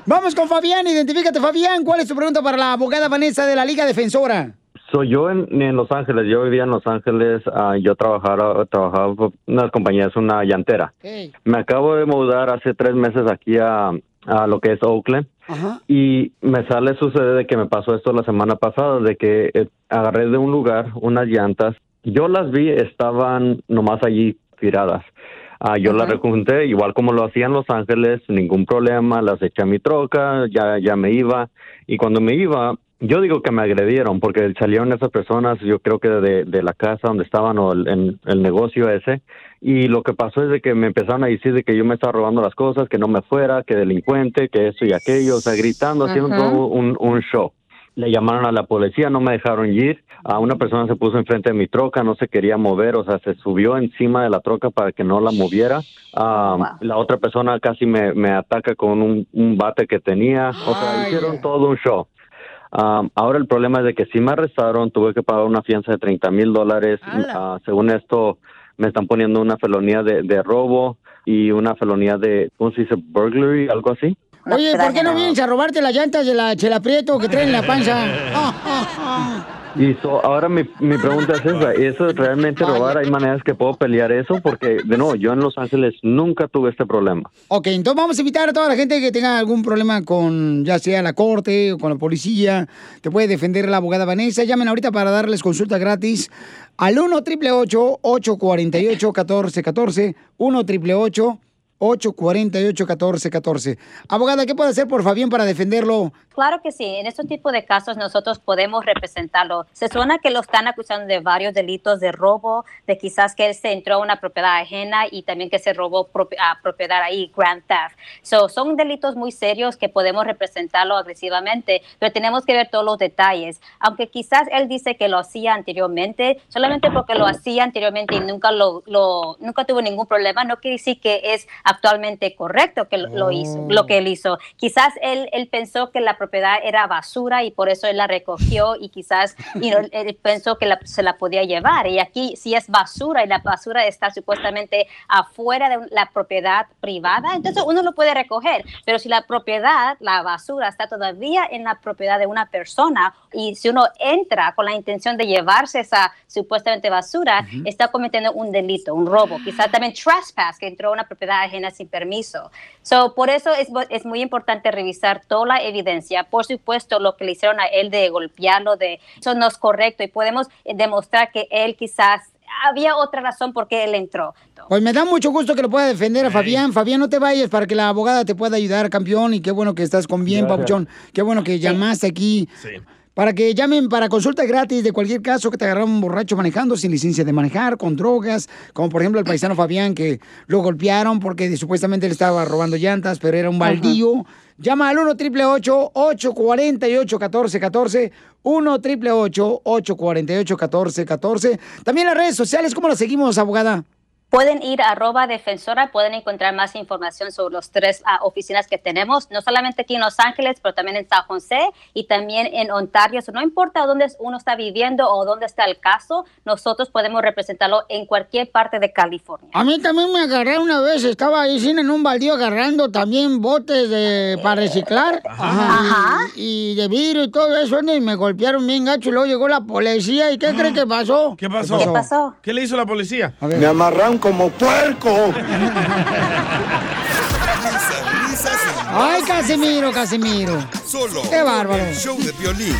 [SPEAKER 2] Vamos con Fabián. Identifícate, Fabián. ¿Cuál es tu pregunta para la abogada Vanessa de la Liga Defensora?
[SPEAKER 27] Soy yo en, en Los Ángeles, yo vivía en Los Ángeles, ah, yo trabajaba, trabajaba por una compañía, es una llantera. Me acabo de mudar hace tres meses aquí a, a lo que es Oakland y me sale sucede de que me pasó esto la semana pasada, de que eh, agarré de un lugar unas llantas, yo las vi, estaban nomás allí tiradas. Ah, yo las recunté, igual como lo hacía en Los Ángeles, ningún problema, las eché a mi troca, ya, ya me iba. Y cuando me iba, yo digo que me agredieron porque salieron esas personas, yo creo que de, de la casa donde estaban o el, en el negocio ese. Y lo que pasó es de que me empezaron a decir de que yo me estaba robando las cosas, que no me fuera, que delincuente, que esto y aquello, o sea, gritando, haciendo
[SPEAKER 28] Ajá.
[SPEAKER 27] todo un, un show. Le llamaron a la policía, no me dejaron ir. A una persona se puso enfrente de mi troca, no se quería mover, o sea, se subió encima de la troca para que no la moviera. Ah, La otra persona casi me, me ataca con un, un bate que tenía. O sea, hicieron todo un show. Ah, ahora el problema es de que si me arrestaron, tuve que pagar una fianza de 30 mil dólares. Ah, según esto, me están poniendo una felonía de, de robo y una felonía de, ¿cómo se dice? Burglary, algo así.
[SPEAKER 2] Oye, ¿por qué no vienes a robarte las llantas de la Chela Prieto que traen en la panza? [laughs]
[SPEAKER 27] Y so, ahora mi, mi pregunta es esa, ¿eso es realmente robar? ¿Hay maneras que puedo pelear eso? Porque, de nuevo, yo en Los Ángeles nunca tuve este problema.
[SPEAKER 2] Ok, entonces vamos a invitar a toda la gente que tenga algún problema con, ya sea la corte o con la policía. Te puede defender la abogada Vanessa. Llamen ahorita para darles consulta gratis al 1 888 848 1414 1 888 848-1414. Abogada, ¿qué puede hacer por Fabián para defenderlo?
[SPEAKER 26] Claro que sí, en este tipo de casos nosotros podemos representarlo. Se suena que lo están acusando de varios delitos de robo, de quizás que él se entró a una propiedad ajena y también que se robó a propiedad ahí, grand theft. So, son delitos muy serios que podemos representarlo agresivamente, pero tenemos que ver todos los detalles. Aunque quizás él dice que lo hacía anteriormente, solamente porque lo hacía anteriormente y nunca lo- nunca tuvo ningún problema, no quiere decir que es actualmente correcto que lo, hizo, lo que él hizo. Quizás él, él pensó que la propiedad era basura y por eso él la recogió y quizás [laughs] él pensó que la- se la podía llevar. Y aquí si es basura y la basura está supuestamente afuera de la propiedad privada, entonces uno lo puede recoger. Pero si la propiedad, la basura, está todavía en la propiedad de una persona y si uno entra con la intención de llevarse esa supuestamente basura, está cometiendo un delito, un robo. Quizás también trespass, que entró a una propiedad ajena sin permiso. So, por eso es, es muy importante revisar toda la evidencia. Por supuesto, lo que le hicieron a él de golpearlo, de eso no es correcto y podemos eh, demostrar que él quizás había otra razón por qué él entró.
[SPEAKER 2] Pues me da mucho gusto que lo pueda defender a Fabián. Fabián, no te vayas para que la abogada te pueda ayudar, campeón. Y qué bueno que estás con bien,
[SPEAKER 27] Gracias.
[SPEAKER 2] Papuchón. Qué bueno que llamaste aquí. Para que llamen para consulta gratis de cualquier caso que te agarraron un borracho manejando sin licencia de manejar, con drogas, como por ejemplo el paisano Fabián que lo golpearon porque supuestamente le estaba robando llantas, pero era un baldío. Llama al 1 888 848 1414 1 888 848 1414 También las redes sociales, ¿cómo las seguimos, abogada?
[SPEAKER 26] Pueden ir a arroba defensora, pueden encontrar más información sobre las tres ah, oficinas que tenemos, no solamente aquí en Los Ángeles, pero también en San José y también en Ontario. So, no importa dónde uno está viviendo o dónde está el caso, nosotros podemos representarlo en cualquier parte de California.
[SPEAKER 2] A mí también me agarré una vez, estaba ahí sin en un baldío agarrando también botes de, para reciclar. Ajá. Y, y de vidrio y todo eso, y me golpearon bien gacho y luego llegó la policía. ¿Y qué cree que pasó?
[SPEAKER 3] ¿Qué pasó? ¿Qué le hizo la policía?
[SPEAKER 2] Me
[SPEAKER 22] como puerco.
[SPEAKER 2] Ay, Casimiro, Casimiro.
[SPEAKER 5] Solo
[SPEAKER 2] Qué bárbaro.
[SPEAKER 5] el show de violín.